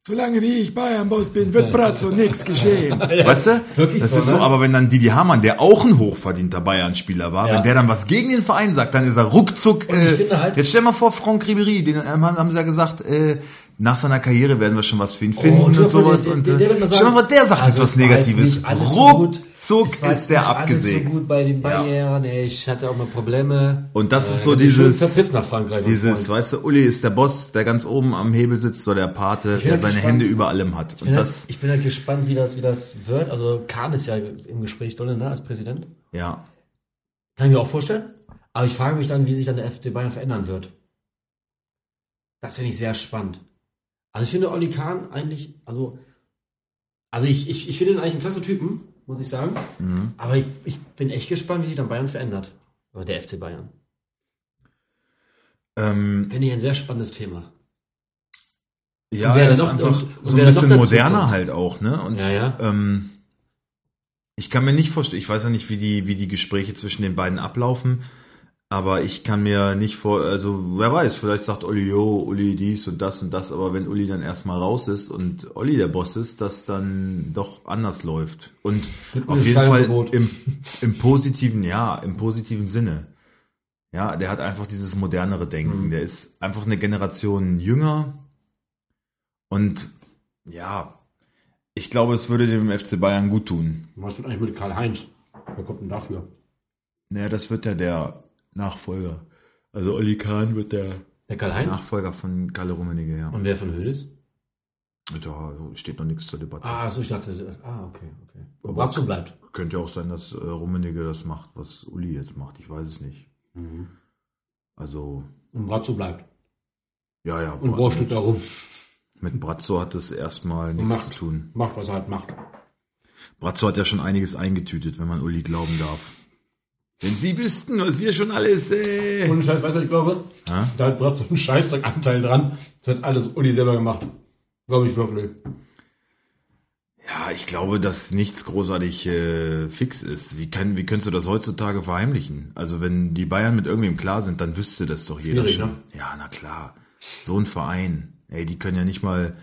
solange wie ich Bayern-Boss bin, wird Bratzo nichts geschehen. <laughs> Weißt du? wirklich das so, ist so, ne? aber wenn dann Didi Hamann, der auch ein hochverdienter Bayern-Spieler war, Ja. wenn der dann was gegen den Verein sagt, dann ist er ruckzuck. Äh, halt- jetzt stell mal vor, Franck Ribéry, den ähm, haben sie ja gesagt, äh, nach seiner Karriere werden wir schon was für ihn finden Oh, und, der- sowas. der- und, der- äh, wird mal der sagt also jetzt was Negatives. so. Ruckzuck jetzt ist der abgesägt. So gut bei den Ja. Bayern. ey, Ich hatte auch mal Probleme. Und das Äh, ist so dieses, dieses, weißt du, Uli ist der Boss, der ganz oben am Hebel sitzt, so der Pate, der halt seine gespannt. Hände über allem hat. Ich Und bin, das, halt, ich bin halt gespannt, wie das, wie das wird. Also Kahn ist ja im Gespräch drin, ne, als Präsident. ja. Kann ich mir auch vorstellen. Aber ich frage mich dann, wie sich dann der FC Bayern verändern wird. Das finde ich sehr spannend. Also ich finde Olli Kahn eigentlich, also, also ich, ich, ich finde ihn eigentlich einen klasse Typen, muss ich sagen. Mhm. Aber ich, ich bin echt gespannt, wie sich dann Bayern verändert. Oder der FC Bayern. Ähm, Finde ich ein sehr spannendes Thema. ja, er ist noch- einfach und- so ein bisschen moderner kommt. halt auch, ne? Und Ja, ja. Ähm, ich kann mir nicht vorstellen, ich weiß ja nicht, wie die, wie die Gespräche zwischen den beiden ablaufen, aber ich kann mir nicht vor, also wer weiß, vielleicht sagt Uli, jo, Uli dies und das und das, aber wenn Uli dann erstmal raus ist und Olli der Boss ist, dass dann doch anders läuft. Und auf jeden Fall im, im positiven, ja, im positiven Sinne. Ja, der hat einfach dieses modernere Denken. Mhm. Der ist einfach eine Generation jünger und ja, ich glaube, es würde dem FC Bayern gut tun. Was wird eigentlich mit Karl-Heinz? Wer kommt denn dafür? Naja, das wird ja der Nachfolger. Also Olli Kahn wird der Der? Nachfolger von Kalle Rummenigge, ja. Und wer von Hödes? Da steht noch nichts zur Debatte. Ah, so ich dachte, ah, okay, okay. Und Bratzo bleibt. Könnte ja auch sein, dass äh, Rummenigge das macht, was Uli jetzt macht. Ich weiß es nicht. Mhm. Also, Und Bratzo bleibt. ja, ja. Und Bra- wurschtelt darum. Mit Brazzo hat es erstmal nichts Macht. zu tun. Macht, was er halt macht. Brazzo hat ja schon einiges eingetütet, wenn man Uli glauben darf. Wenn Sie wüssten, was wir schon alles. Äh. Und Scheiß, weißt du, was ich glaube? Ja? Da hat Bratzo einen Scheißdreckanteil dran. Das hat alles Uli selber gemacht. Glaube ich wirklich. Ja, ich glaube, dass nichts großartig äh, fix ist. Wie, kann, wie könntest du das heutzutage verheimlichen? Also wenn die Bayern mit irgendwem klar sind, dann wüsste das doch jeder Schwierig, schon. ne? Ja, na klar. So ein Verein. Ey, die können ja nicht mal.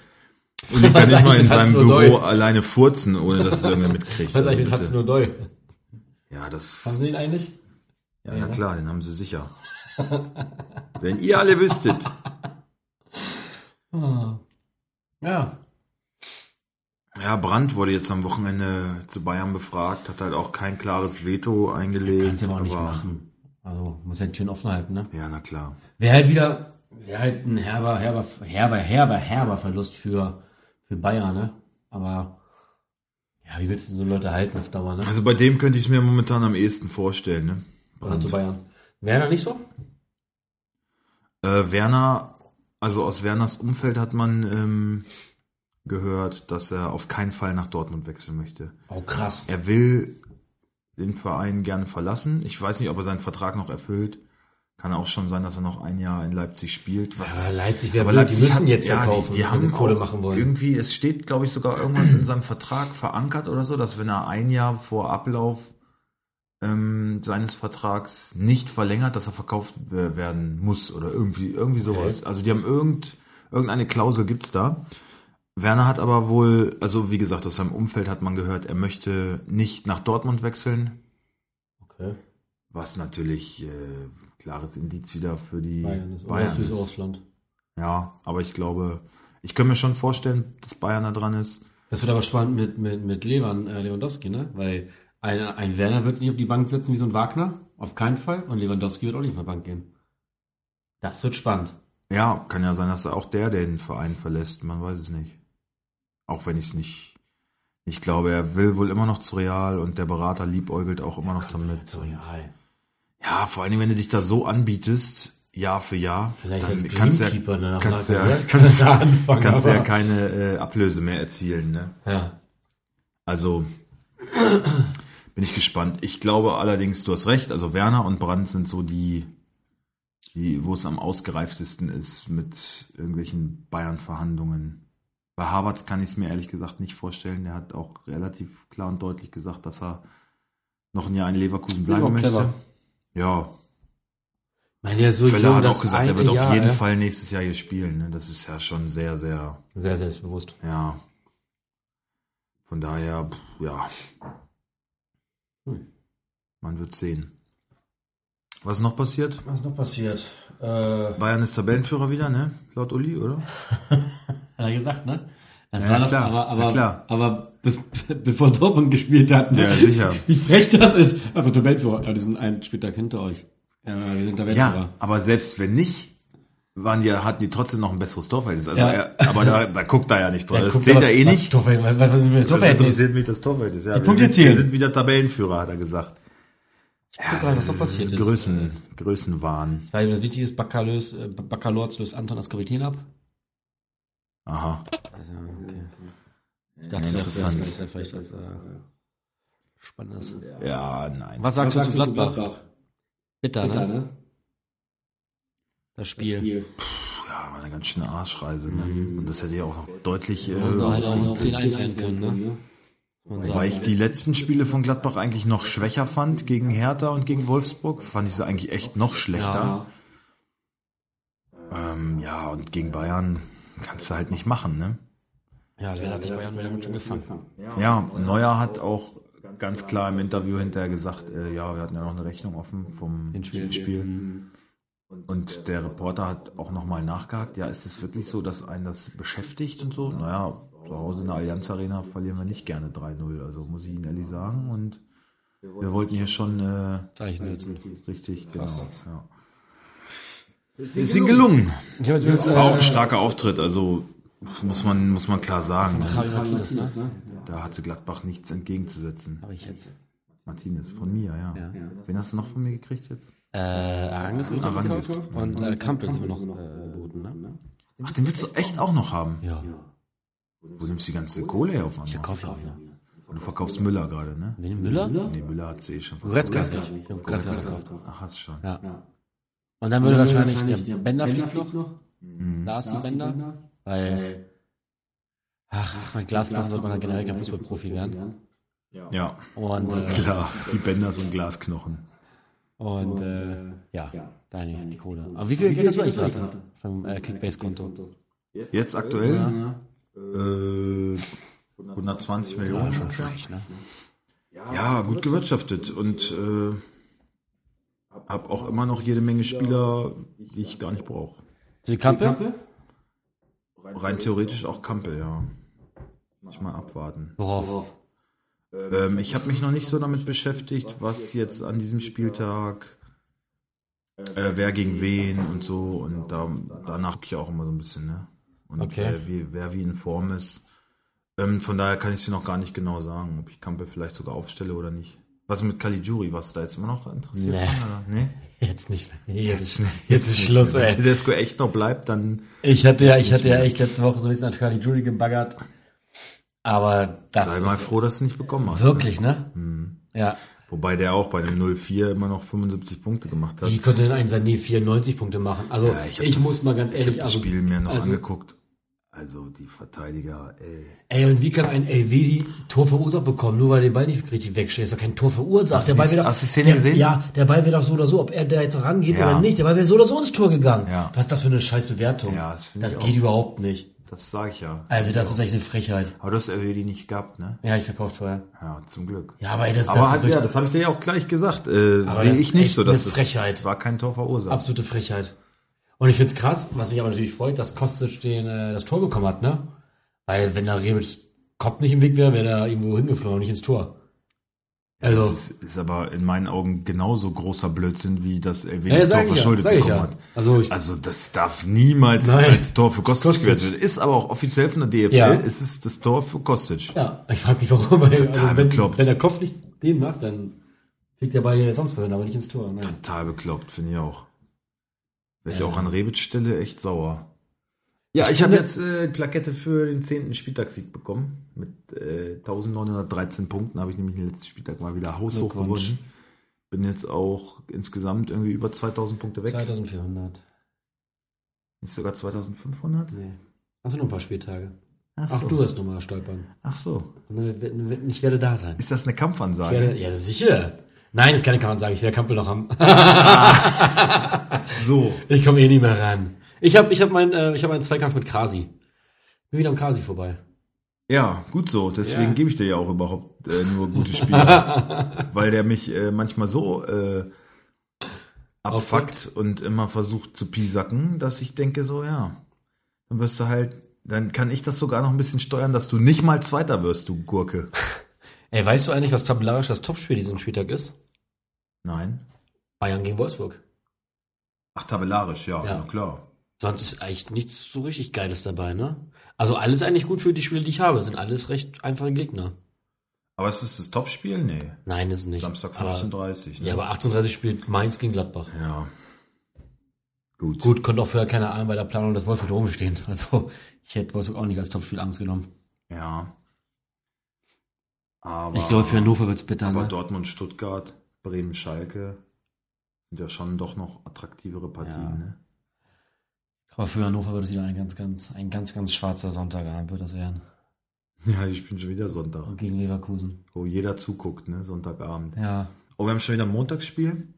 Und <laughs> die kann nicht mal in seinem Büro alleine furzen, ohne dass es irgendwer mitkriegt. <laughs> Was ist eigentlich mit Also Hudson bitte. Ja, das. Haben Sie ihn eigentlich? Ja, Ja, na ne? klar, den haben sie sicher. Wenn ihr alle wüsstet. Ah. Ja. Ja, Brandt wurde jetzt am Wochenende zu Bayern befragt, hat halt auch kein klares Veto eingelegt. Kannst du aber auch nicht machen. Also, muss ja die Türen offen halten, ne? Ja, na klar. Wäre halt wieder, wäre halt ein herber, herber, herber, herber, herber Verlust für, für Bayern, ne? Aber, ja, wie willst du so Leute halten auf Dauer, ne? Also bei dem könnte ich es mir momentan am ehesten vorstellen. Ne? Zu Bayern. Da nicht so? Äh, Werner, also aus Werners Umfeld hat man ähm, gehört, dass er auf keinen Fall nach Dortmund wechseln möchte. Oh, krass. Er will den Verein gerne verlassen. Ich weiß nicht, ob er seinen Vertrag noch erfüllt. Kann auch schon sein, dass er noch ein Jahr in Leipzig spielt. Was, Ja, Leipzig wäre aber blöd, die Leipzig müssen hat- jetzt ja, verkaufen, die, die wenn haben Kohle machen wollen. Irgendwie, es steht, glaube ich, sogar irgendwas in seinem Vertrag verankert oder so, dass wenn er ein Jahr vor Ablauf ähm, seines Vertrags nicht verlängert, dass er verkauft w- werden muss oder irgendwie irgendwie sowas. Also die haben irgend, irgendeine Klausel gibt's da. Werner hat aber wohl, also wie gesagt, aus seinem Umfeld hat man gehört, er möchte nicht nach Dortmund wechseln, Okay. was natürlich äh, klares Indiz wieder für die Bayern ist, Bayern fürs ist. Ausland. Ja, aber ich glaube, ich kann mir schon vorstellen, dass Bayern da dran ist. Das wird aber spannend mit, mit, mit Levan, äh, Lewandowski, ne? Weil ein, ein Werner wird sich nicht auf die Bank setzen wie so ein Wagner. Auf keinen Fall. Und Lewandowski wird auch nicht auf die Bank gehen. Das wird spannend. Ja, kann ja sein, dass er auch der den Verein verlässt. Man weiß es nicht. Auch wenn ich es nicht, nicht glaube. Er will wohl immer noch zu Real und der Berater liebäugelt auch immer noch damit. Ja, hi. Ja, vor allem, wenn du dich da so anbietest, Jahr für Jahr, Vielleicht dann als kannst du ja, <laughs> <laughs> kannst ja- kannst- da anfangen. kannst du ja keine äh, Ablöse mehr erzielen. Ne? ja. Also <clears throat> bin ich gespannt. Ich glaube allerdings, du hast recht, also Werner und Brandt sind so die, die, wo es am ausgereiftesten ist mit irgendwelchen Bayern-Verhandlungen. Bei Harvards kann ich es mir ehrlich gesagt nicht vorstellen. Der hat auch relativ klar und deutlich gesagt, dass er noch ein Jahr in Leverkusen bleiben möchte. Clever. Ja. Ich meine, ist so Völler hat auch gesagt, er wird Jahr, auf jeden ja. Fall nächstes Jahr hier spielen. Ne? Das ist ja schon sehr, sehr. Sehr selbstbewusst. Ja. Von daher, ja. Hm. Man wird sehen. Was ist noch passiert? Was ist noch passiert? Äh, Bayern ist Tabellenführer wieder, ne? Laut Uli, oder? <laughs> Hat er gesagt, ne? Das ja, war klar. aber, aber, ja, klar. aber be <laughs> bevor Dortmund gespielt hat, ne? Ja, sicher. <laughs> Wie frech das ist. Also Tabellenführer, ja, die sind einen Spieltag hinter euch. Ja, wir sind Tabellenführer. Ja, aber selbst wenn nicht, waren die, hatten die trotzdem noch ein besseres Torverhältnis. Also ja. er, aber da, da guckt er ja nicht <laughs> dran. das zählt ja eh nicht. Torverhältnis, was, was ist mit das Torverhältnis? Das interessiert mich das Torverhältnis. Ja, die Punkte sind, wir sind wieder Tabellenführer, hat er gesagt. Ja, mal, was noch passiert ist. Größen, äh, Größenwahn. Weil das Wichtige ist, Baccalors, äh, Baccalords löst Anton als Kapitän ab. Aha. Also, okay. Ich dachte, ja, interessant. das wäre vielleicht das äh, Spannendes. Ja, nein. Was sagst, was du zu Gladbach? Gladbach? Bitter, Bitter ne? ne? Das Spiel. Das Spiel. Puh, ja, war eine ganz schöne Arschreise. Ne? Mhm. Und das hätte ja auch noch deutlich. Äh, halt auch noch 10-1 werden können, ne? ne? Wobei ich die letzten Spiele von Gladbach eigentlich noch schwächer fand gegen Hertha und gegen Wolfsburg. Fand ich sie eigentlich echt noch schlechter. Ja, ähm, ja und gegen Bayern kannst du halt nicht machen, ne? Ja, der hat sich Bayern wieder schon gefangen. Ja, Neuer hat auch ganz klar im Interview hinterher gesagt, äh, ja, wir hatten ja noch eine Rechnung offen vom Spiel. Spiel. Mhm. Und der Reporter hat auch nochmal nachgehakt, ja, ist es wirklich so, dass einen das beschäftigt und so? Naja, zu Hause in der Allianz Arena verlieren wir nicht gerne 3-0, also muss ich Ihnen ehrlich sagen. Und wir wollten hier schon äh, Zeichen setzen. Richtig, Krass. genau. Ja. Ist ihnen gelungen. Ich jetzt, War auch ein starker Auftritt, also muss man, muss man klar sagen. Martinez, ne? Da hatte Gladbach nichts entgegenzusetzen. Habe ich jetzt. Martinez, von mir, ja. ja. Wen hast du noch von mir gekriegt jetzt? Äh, Arangis wird Arangis. Und äh, Kampel sind wir noch äh, geboten, ne? Ach, den willst du echt auch noch haben? Ja. Wo nimmst du die ganze Kohle her auf einmal? Ich verkaufe ja auch wieder. Und du verkaufst Müller gerade, ne? Wen, Müller? Nee, Müller hat sie eh schon verkauft. Goretzka ist nicht. Goretzka verkauft. Ach, hast schon. Ja. Und dann würde dann wahrscheinlich, wahrscheinlich der Bender fliegt noch. Mhm. Lars Bender. Weil, ach, mit Glasplatten sollte man dann generell kein Fußballprofi werden. Ja. Und, äh, klar, die Bänder sind Glasknochen. Und, äh, ja, deine, die Kohle. Aber wie viel Geld hast du eigentlich gerade vom äh, Kickbase-Konto? Jetzt aktuell? Ja. Äh, 120 Millionen. Ja, schon frech, ne? Ja, gut gewirtschaftet und äh, habe auch immer noch jede Menge Spieler, die ich gar nicht brauche. Die Kampe? Rein theoretisch auch Kampe, ja. Muss ich mal abwarten. Worauf? Ähm, ich habe mich noch nicht so damit beschäftigt, was jetzt an diesem Spieltag, äh, wer gegen wen und so. Und da, danach gucke ich auch immer so ein bisschen, ne? und okay. wer, wie, wer wie in Form ist. Ähm, von daher kann ich dir noch gar nicht genau sagen, ob ich Kampe vielleicht sogar aufstelle oder nicht. Was mit Caligiuri, was da jetzt immer noch interessiert? Nee. Dran, nee? Jetzt nicht mehr. Jetzt, jetzt, jetzt ist Schluss, ey. Wenn Tedesco echt noch bleibt, dann. Ich hatte ja, ich hatte ja echt letzte Woche so ein bisschen an Caligiuri gebaggert. Aber das. Sei mal froh, dass du nicht bekommen hast. Wirklich, ne? ne? Mhm. Ja. Wobei der auch bei dem 04 immer noch 75 Punkte gemacht hat. Wie konnte denn ein Sané 94 Punkte machen? Also ja, ich, ich das, muss mal ganz ehrlich. Ich habe das Spiel mir noch also, angeguckt. Also die Verteidiger, ey. Ey, und wie kann ein Elvedi Tor verursacht bekommen, nur weil der Ball nicht richtig wegsteht? Ist doch kein Tor verursacht. Hast, der Ball wird hast du die Szene gesehen? Ja, der Ball wäre doch so oder so, ob er da jetzt rangeht ja. oder nicht. Der Ball wäre so oder so ins Tor gegangen. Ja. Was ist das für eine scheiß Bewertung? Ja, das das geht auch. überhaupt nicht. Das sage ich ja. Also das ist echt eine Frechheit. Aber du hast Elvedi nicht gehabt, ne? Ja, ich verkauft vorher. Ja, zum Glück. Ja, aber ey, das, aber das, hat, ja, das habe ich dir ja auch gleich gesagt. Äh, aber sehe ich nicht so, dass eine Frechheit. Das war kein Tor verursacht. Absolute Frechheit. Und ich find's krass, was mich aber natürlich freut, dass Kostic den, äh, das Tor bekommen hat, ne? Weil wenn da Rebic Kopf nicht im Weg wäre, wäre er irgendwo hingeflogen und nicht ins Tor. Also. Das ist, ist, aber in meinen Augen genauso großer Blödsinn, wie das Elvedi ja, Tor verschuldet ja, bekommen ja. hat. Also, ich, also das darf niemals nein. als Tor für Kostic gewertet werden. Ist aber auch offiziell von der DFL, ja. ist es das Tor für Kostic. Ja, ich frage mich warum. Weil, Total also, wenn, bekloppt. Wenn der Kopf nicht den macht, dann fliegt der Ball ja sonst wohin, aber nicht ins Tor. Nein. Total bekloppt, finde ich auch. Wäre ich auch an Rebic Stelle echt sauer. Ja, ich, ich habe jetzt äh, Plakette für den zehnten Spieltagssieg bekommen. Mit äh, 1913 Punkten habe ich nämlich den letzten Spieltag mal wieder haushoch gewonnen. bin jetzt auch insgesamt irgendwie über 2000 Punkte weg. 2400. Nicht sogar 2500? Nee. Hast du noch ein paar Spieltage? Ach Auch so. du hast nochmal stolpern. Ach so. Dann wird- Ich werde da sein. Ist das eine Kampfansage? werde, ja, sicher. Nein, das kann ich kaum sagen. Ich werde Kampel noch haben. So. ich komme eh nicht mehr ran. Ich habe ich hab mein, äh, ich hab meinen Zweikampf mit Krasi. Bin wieder am Krasi vorbei. Ja, gut so. Deswegen Ja. gebe ich dir ja auch überhaupt äh, nur gute Spiele. <laughs> weil der mich äh, manchmal so äh, abfuckt und immer versucht zu piesacken, dass ich denke so, ja, dann wirst du halt, dann kann ich das sogar noch ein bisschen steuern, dass du nicht mal Zweiter wirst, du Gurke. <laughs> Ey, weißt du eigentlich, was tabellarisch das Topspiel diesen Spieltag ist? Nein. Bayern gegen Wolfsburg. Ach, tabellarisch, ja, Ja. na klar. Sonst ist eigentlich nichts so richtig Geiles dabei, ne? Also alles eigentlich gut für die Spiele, die ich habe. Sind alles recht einfache Gegner. Aber ist das das Topspiel? Nee. Nein, ist es nicht. Samstag aber, 15.30 ne? Ja, aber 18.30 spielt Mainz gegen Gladbach. Ja. Gut. Gut, konnte auch vorher keine Ahnung bei der Planung, dass Wolfsburg da oben steht. Also ich hätte Wolfsburg auch nicht als Topspiel Angst genommen. Ja. Aber, Ich glaube, für Hannover wird's bitter. aber Ne? Dortmund, Stuttgart, Bremen, Schalke sind ja schon doch noch attraktivere Partien, Ja. ne? Aber für Hannover wird es wieder ein ganz, ganz, ein ganz, ganz schwarzer Sonntagabend wird das werden. <laughs> Ja, ich bin schon wieder Sonntag. Und gegen Leverkusen. Wo jeder zuguckt, ne? Sonntagabend. Ja. Oh, wir haben schon wieder ein Montagsspiel.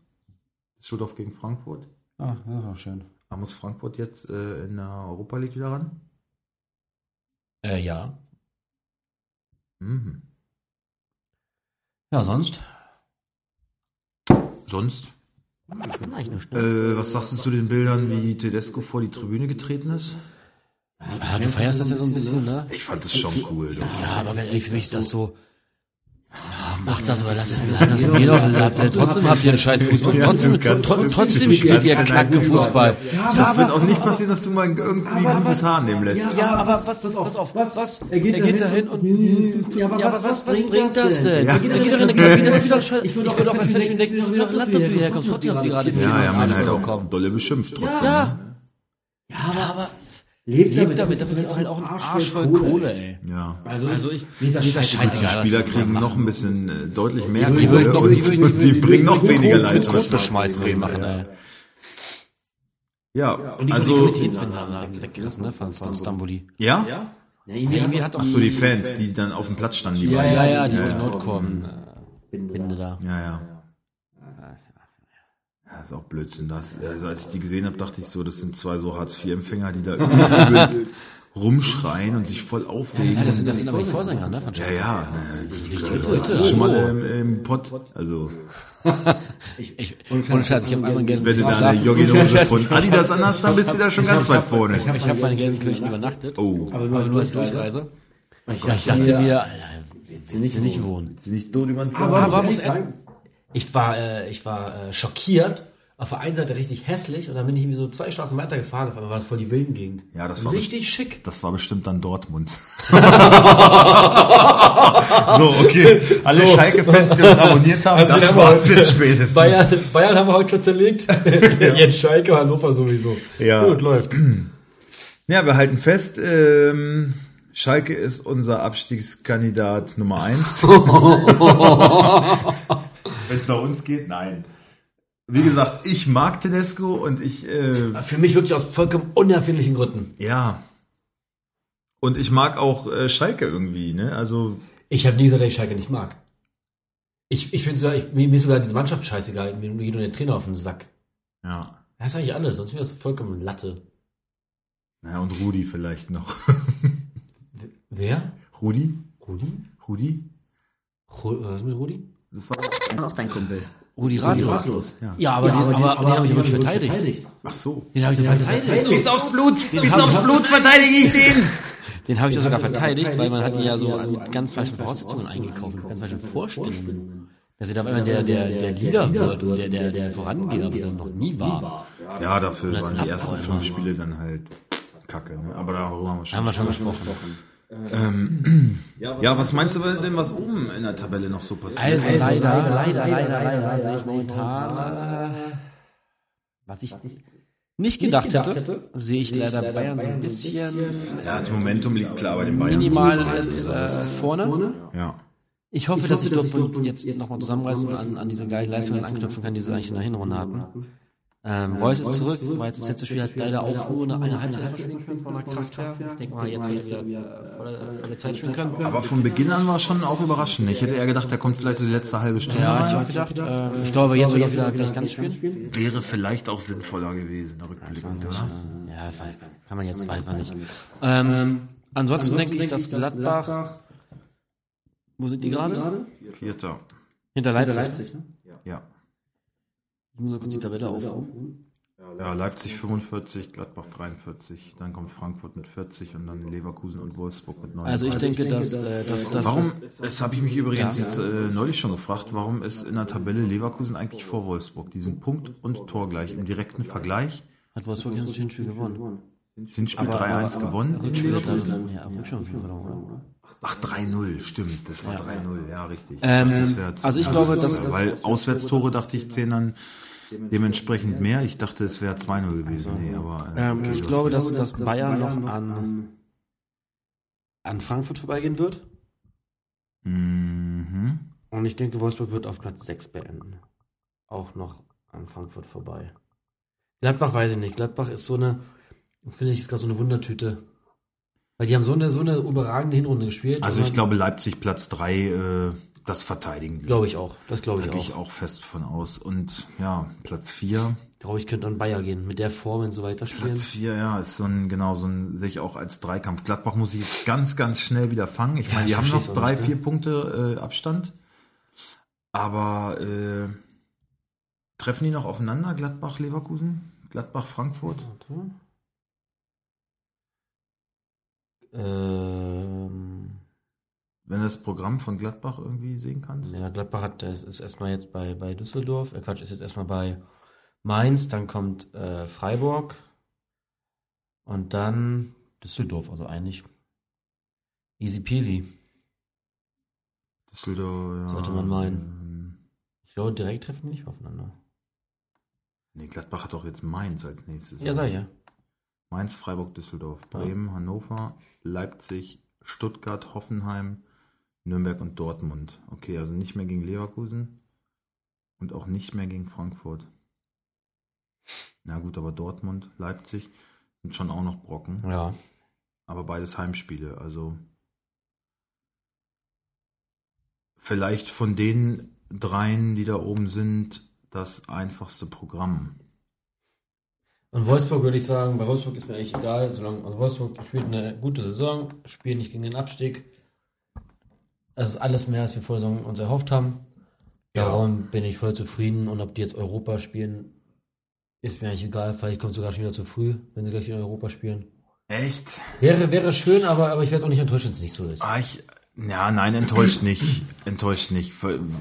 Düsseldorf gegen Frankfurt. Ah, das ist auch schön. Da muss Frankfurt jetzt äh, in der Europa League wieder ran? Äh, ja. Mhm. Ja, sonst? Sonst? Äh, was sagst du zu den Bildern, wie Tedesco vor die Tribüne getreten ist? Ja, du feierst das ja so ein bisschen, ne? Ich fand das schon cool. Doch. Ja, aber ganz ehrlich, für mich ist das so. Mach das oder lass es bleiben. Das mir doch Latte. Trotzdem habt ihr einen scheiß Fußball. Trotzdem, trotzdem spielt ihr kacke Fußball. das wird auch nicht passieren, dass du mal irgendwie ein gutes Haar nehmen lässt. Ja, aber was, pass auf, was, was? Er geht, Er geht dahin dahin und. und- Ja, aber was, was, was bringt das denn? Ja. Er geht doch in die Kabine, das ist wieder scheiße. Ich will will doch doch als Fan denken, dass du wieder Latte hierher hierher kommst. kommst. Trotzdem habt ihr gerade Ja, Ja, man halt auch dolle beschimpft trotzdem. Ja. Ne? Ja, aber, aber Lebt lebt damit, dafür kriegst du halt auch einen Arsch voll Kohle, ey. Ja. Also, also ich, Mir ist das ist scheißegal. Die. Spieler die kriegen noch ein bisschen äh, deutlich mehr Die Kohle noch- und, die würden- und die die bringen noch weniger Leistung. Das beschmeißen, Trainer, machen, ja. ey. Ja, Und die also, Qualitätsbinde haben weggerissen, ne, von, von Stamboli. ja? Ja, Irgendwie hat Ach so, die Fans, die dann auf dem Platz standen, die Ja, beiden. ja, ja, die ja, ja. Nordkurven äh, Binde da. Ja, ja. Ja, ist auch Blödsinn. Das, also als ich die gesehen habe, dachte ich so, das sind zwei so Hartz-IV-Empfänger, die da <laughs> übelst rumschreien und sich voll aufregen. Ja, das sind, das sind aber die Vorsänger, ne? Von ja, ja. ne, Die Das Leute. ist schon mal im, im Pott. Also, Ich, ohne Scheiß, ich habe einmal einen gelben wenn du da eine Jogginghose von Adidas anhast, dann bist du da schon ganz weit vorne. Ich habe ich hab meine Gelsenkirchen übernachtet. Oh. Aber nur, nur als Durchreise. Und ich, ich dachte mir, Alter, willst du nicht, nicht wohnen. Ist nicht tot über den Aber, Aber aber muss er- sagen, Ich war, äh, ich war äh, schockiert. Auf der einen Seite richtig hässlich und dann bin ich irgendwie so zwei Straßen weiter gefahren. Auf einmal war das voll die Wildengegend. Ja, das war richtig schick. Das war bestimmt dann Dortmund. <laughs> so, okay. Alle Schalke-Fans, die uns abonniert haben, Also, das war's heute- jetzt spätestens. Bayern, Bayern haben wir heute schon zerlegt. <laughs> Jetzt Schalke, Hannover sowieso. Ja. Gut, läuft. Ja, wir halten fest, ähm, Schalke ist unser Abstiegskandidat Nummer eins. <laughs> Wenn es nach uns geht, nein. Wie gesagt, ich mag Tedesco und ich, äh, Für mich wirklich aus vollkommen unerfindlichen Gründen. ja. Und ich mag auch äh, Schalke irgendwie, ne? Also, Ich habe nie gesagt, dass ich Schalke nicht mag. Ich, ich finde sogar, ich, mir ist sogar diese Mannschaft scheißegal. Mir geht nur der Trainer auf den Sack. ja. Das ist eigentlich alles, sonst wäre das vollkommen Latte. Ja, und Rudi vielleicht noch. Wer? Rudi? Rudi? Rudi? Ru was ist mit Rudi? Auch dein Kumpel. Rudi Ratlos. Ja. Ja, aber, den, aber, den habe ich wirklich verteidigt. Ach so. Den habe ich doch verteidigt. Bis aufs Blut, bis aufs Blut verteidige ich den. Den habe ich doch sogar verteidigt, weil man hat ihn ja so an ganz falschen Voraussetzungen eingekauft, mit ganz falschen Vorstellungen. Dass er da immer der, der, der Leader wird und der, der, der Vorangeher, was er noch nie war. Ja, dafür waren die ersten fünf. Spiele dann halt kacke. Ne? Aber darüber haben wir schon Haben wir schon gesprochen. gesprochen. Ähm, ja, was meinst du denn, was oben in der Tabelle noch so passiert? Also leider, leider, leider, leider sehe ich momentan, äh, was ich nicht gedacht hätte, sehe ich leider Bayern so ein bisschen ja, das Momentum liegt klar bei den Bayern. minimal als äh, vorne. Ja. Ich hoffe, dass sich Dortmund jetzt nochmal zusammenreißen und an, an diese gleichen Leistungen anknüpfen kann, die sie eigentlich in der Hinrunde hatten. Ähm, Reus ist zurück, war jetzt das letzte Spiel, hat leider auch nur eine, eine Halbzeit spielen können von der Kraft her. Ich denke mal, jetzt wird er wieder volle, volle Zeit spielen können. Aber von Beginn an war es schon auch überraschend. Ich hätte eher gedacht, er kommt vielleicht die letzte halbe Stunde Ja, ich auch gedacht. Ähm, ich glaube, jetzt wird er wieder gleich ganz spielen. Wäre vielleicht auch sinnvoller gewesen, rückblickend, oder? Ja, kann man jetzt, weiß man nicht. Ähm, ansonsten denke ich, dass Gladbach, wo sind die gerade? Vierter. Hinter Leipzig. Ja. Ich muss mal kurz die Tabelle aufrufen. Ja, Leipzig 45, Gladbach 43, dann kommt Frankfurt mit 40 und dann Leverkusen und Wolfsburg mit 39. Also ich denke, dass, äh, dass, dass Warum, das habe ich mich übrigens Ja. jetzt äh, neulich schon gefragt, warum ist in der Tabelle Leverkusen eigentlich vor Wolfsburg? Die sind Punkt und Tor gleich. Im direkten Vergleich hat Wolfsburg jetzt ein Spiel gewonnen. sind Spiel Aber- 3-1 aber- gewonnen in Rückspiel hat Leverkusen. Ja, Rückspiel hat verloren, oder? Ach, 3-0, stimmt, das war 3-0, ja, richtig. Ähm, das also ich glaube, dass- Weil Auswärtstore dachte ich, zählen dann dementsprechend mehr. Ich dachte, es wäre 2-0 gewesen. Nee, aber, äh, Ähm, okay, ich glaube, dass, dass Bayern noch an, an Frankfurt vorbeigehen wird. Mhm. Und ich denke, Wolfsburg wird auf Platz 6 beenden. Auch noch an Frankfurt vorbei. Gladbach weiß ich nicht. Gladbach ist so eine, das finde ich, ist gerade so eine Wundertüte. Weil die haben so eine, so eine überragende Hinrunde gespielt. Also ich glaube, Leipzig Platz 3, äh, das verteidigen. Glaube ich auch. Das glaube Da ich gehe ich auch. auch fest von aus. Und ja, Platz 4. Glaube ich, könnte an Bayer gehen. Mit der Form, wenn sie weiterspielen. Platz 4, ja, ist so ein, genau, so ein, sehe ich auch als Dreikampf. Gladbach muss ich jetzt ganz, ganz schnell wieder fangen. Ich Ja, meine, die haben noch auch drei, nicht, ne? vier Punkte äh, Abstand. Aber äh, treffen die noch aufeinander? Gladbach, Leverkusen? Gladbach, Frankfurt? Warte. Ähm, Wenn du das Programm von Gladbach irgendwie sehen kannst. ja, Gladbach hat, ist, ist erstmal jetzt bei, bei Düsseldorf. Äh, Quatsch, ist jetzt erstmal bei Mainz. Dann kommt äh, Freiburg. Und dann Düsseldorf. Also eigentlich easy peasy. Düsseldorf, ja. Sollte man meinen. Ich glaube, direkt treffen die nicht aufeinander. Nee, Gladbach hat doch jetzt Mainz als nächstes. Ja, sag ich ja. Mainz, Freiburg, Düsseldorf, Ja. Bremen, Hannover, Leipzig, Stuttgart, Hoffenheim, Nürnberg und Dortmund. Okay, also nicht mehr gegen Leverkusen und auch nicht mehr gegen Frankfurt. Na gut, aber Dortmund, Leipzig sind schon auch noch Brocken, Ja. aber beides Heimspiele. Also vielleicht von den dreien, die da oben sind, das einfachste Programm. Und Wolfsburg würde ich sagen, bei Wolfsburg ist mir eigentlich egal, solange also Wolfsburg spielt eine gute Saison, spielt nicht gegen den Abstieg. Das ist alles mehr, als wir vor der Saison uns erhofft haben. Ja. Darum bin ich voll zufrieden und ob die jetzt Europa spielen, ist mir eigentlich egal. Vielleicht kommt sogar schon wieder zu früh, wenn sie gleich in Europa spielen. Echt? Wäre, wäre schön, aber, aber ich werde auch nicht enttäuscht, wenn es nicht so ist. Ah, ich, ja, nein, enttäuscht nicht. <clears throat> Enttäuscht nicht.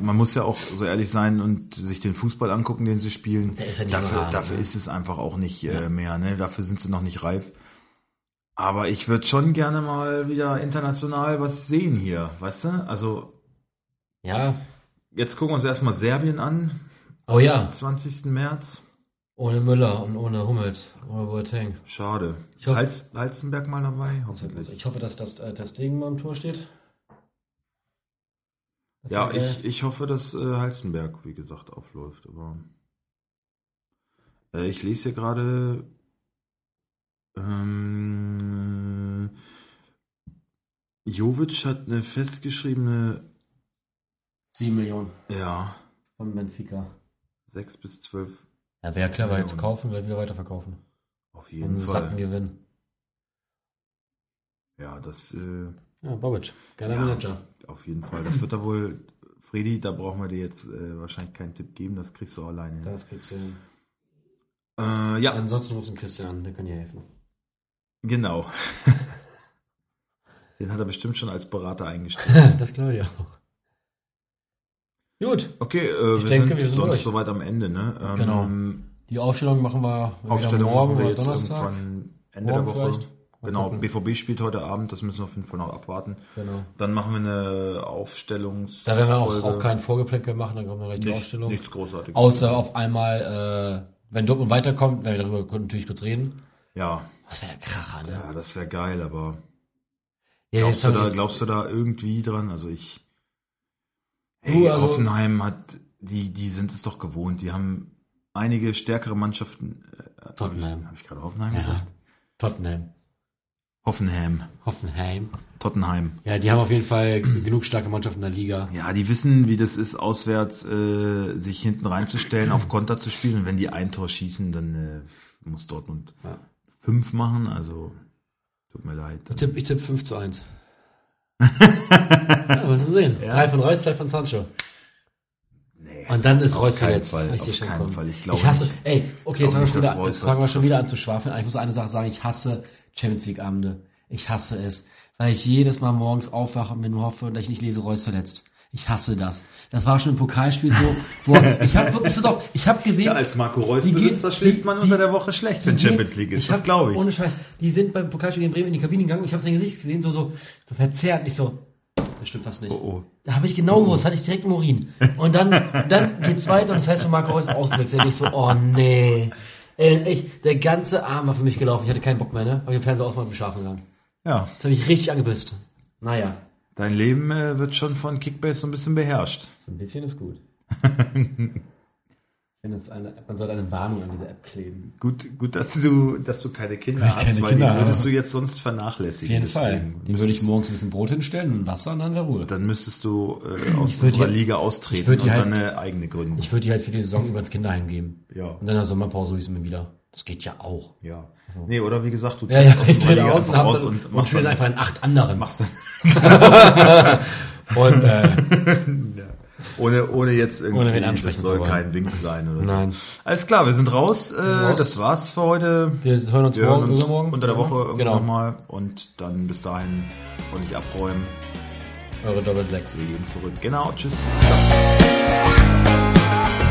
Man muss ja auch so ehrlich sein und sich den Fußball angucken, den sie spielen. Der ist ja nicht dafür überragend, dafür ne? ist es einfach auch nicht äh, Ja. mehr. Ne? Dafür sind sie noch nicht reif. Aber ich würde schon gerne mal wieder international was sehen hier, weißt du? Also, Ja. jetzt gucken wir uns erstmal Serbien an, Oh ja. 20. März. Ohne Müller und ohne Hummels, ohne Boateng. Schade. Ich Ist hoffe- Hals, Halzenberg mal dabei? Hoffentlich. ich hoffe, dass das, äh, das Ding mal im Tor steht. Das Ja, ich, ich hoffe, dass äh, Halzenberg, wie gesagt, aufläuft. Aber äh, ich lese hier gerade. Ähm, Jovic hat eine festgeschriebene, 7 Millionen ja, von Benfica. 6 bis 12 Ja, wäre clever, jetzt kaufen, gleich wieder weiterverkaufen. auf Und jeden einen Fall. Sackengewinn. Ja, das äh, Ja, Bobic, geiler Ja. Manager. auf jeden Fall. Das wird da wohl, Freddy, da brauchen wir dir jetzt äh, wahrscheinlich keinen Tipp geben, das kriegst du alleine hin. Das kriegst du hin. Äh, ja, Ansonsten rufst du Christian an, der kann dir helfen. genau. <laughs> Den hat er bestimmt schon als Berater eingestellt. <laughs> das glaube ich auch. Gut, Okay, äh, Ich wir denke, sind wir sind sonst durch. soweit am Ende, ne? Ähm, Genau. die Aufstellung machen wir Aufstellung morgen machen wir oder jetzt Donnerstag. irgendwann Ende Morgen der Woche. vielleicht. Genau. BVB spielt heute Abend, das müssen wir auf jeden Fall noch abwarten. Genau. Dann machen wir eine Aufstellungs. Da werden wir auch, auch kein Vorgeplänkel machen, dann kommt dann gleich die Nicht- Aufstellung. Nichts Großartiges. Außer auf einmal, äh, wenn Dortmund weiterkommt, werden wir darüber natürlich kurz reden. Ja, Das wäre der Kracher, ne? ja, das wäre geil, aber Ja, glaubst du, da, glaubst du da irgendwie dran? Also ich, Hey, also- Hoffenheim hat, die, die sind es doch gewohnt. Die haben einige stärkere Mannschaften. Äh, Tottenham. Habe ich, hab ich gerade Hoffenheim Ja. gesagt? Tottenham. Hoffenheim. Hoffenheim. Tottenheim. Ja, die haben auf jeden Fall genug starke Mannschaften in der Liga. Ja, die wissen, wie das ist, auswärts äh, sich hinten reinzustellen, auf Konter zu spielen. Und wenn die ein Tor schießen, dann äh, muss Dortmund Ja. fünf machen. Also tut mir leid. Ich tippe ich tipp 5 zu 1. <laughs> ja, wirst du sehen. Ja. Drei von Reus, zwei von Sancho. Nee. Und dann ist Reus verletzt. Fall, ich auf keinen kommen. Fall. Ich glaube ich hasse, nicht. ey, okay, jetzt fangen wir schon wieder, jetzt fangen wir schon wieder an zu schwafeln. Ich muss eine Sache sagen, ich hasse Champions League Abende. Ich hasse es, weil ich jedes Mal morgens aufwache und mir nur hoffe, dass ich nicht lese, Reus verletzt. Ich hasse das. Das war schon im Pokalspiel so, wo <laughs> ich habe wirklich, pass auf, ich habe gesehen, Ja, als Marco Reus Die besitzt, da schläft man die- unter der Woche schlecht, wenn Champions League ist. Das glaube ich. Ohne Scheiß. Die sind beim Pokalspiel gegen Bremen in die Kabine gegangen. Ich habe sein Gesicht gesehen, so, so, so verzerrt. Nicht so, das stimmt fast nicht. Oh, oh. Da habe ich genau gewusst, hatte ich direkt im Urin. Und dann, dann geht's weiter und das heißt, für Marco Reus ausgewechselt. Ich so, oh nee. Ey, echt, der ganze Arm war für mich gelaufen. Ich hatte keinen Bock mehr, ne? Hab ich den Fernseher aus mal schlafen gegangen. Ja, Das habe ich richtig angepisst. Naja, dein Leben äh, wird schon von Kickbase so ein bisschen beherrscht. so ein bisschen ist gut. <laughs> Eine, man sollte eine Warnung an diese App kleben. Gut, gut, dass du, dass du keine Kinder hast, keine weil Kinder die würdest du jetzt sonst Auf vernachlässigen. jeden Fall. Den würde ich morgens ein bisschen Brot hinstellen, ein Wasser und dann wäre Ruhe. Dann müsstest du äh, aus unserer die- Liga austreten die und halt- dann eine eigene gründen. Ich würde die halt für die Saison über ins Kinderheim geben. ja, Und dann in der Sommerpause hole ich sie mir wieder. Das geht ja auch. ja. So. Nee, oder wie gesagt, du Ja, ja, ich Liga aus und, dann, und und, machst dann, einfach in acht anderen. machst <laughs> Und, äh, <laughs> ja. ohne, ohne jetzt irgendwie, Ohne das soll kein Wink sein oder nein. so. Alles klar, wir sind raus. Äh, raus. Das war's für heute. Wir hören uns Wir morgen, hören uns übermorgen. unter der Woche irgendwann Genau. nochmal und dann bis dahin und nicht abräumen. Eure Doppel 6. Wir gehen zurück. Genau, tschüss. Ciao.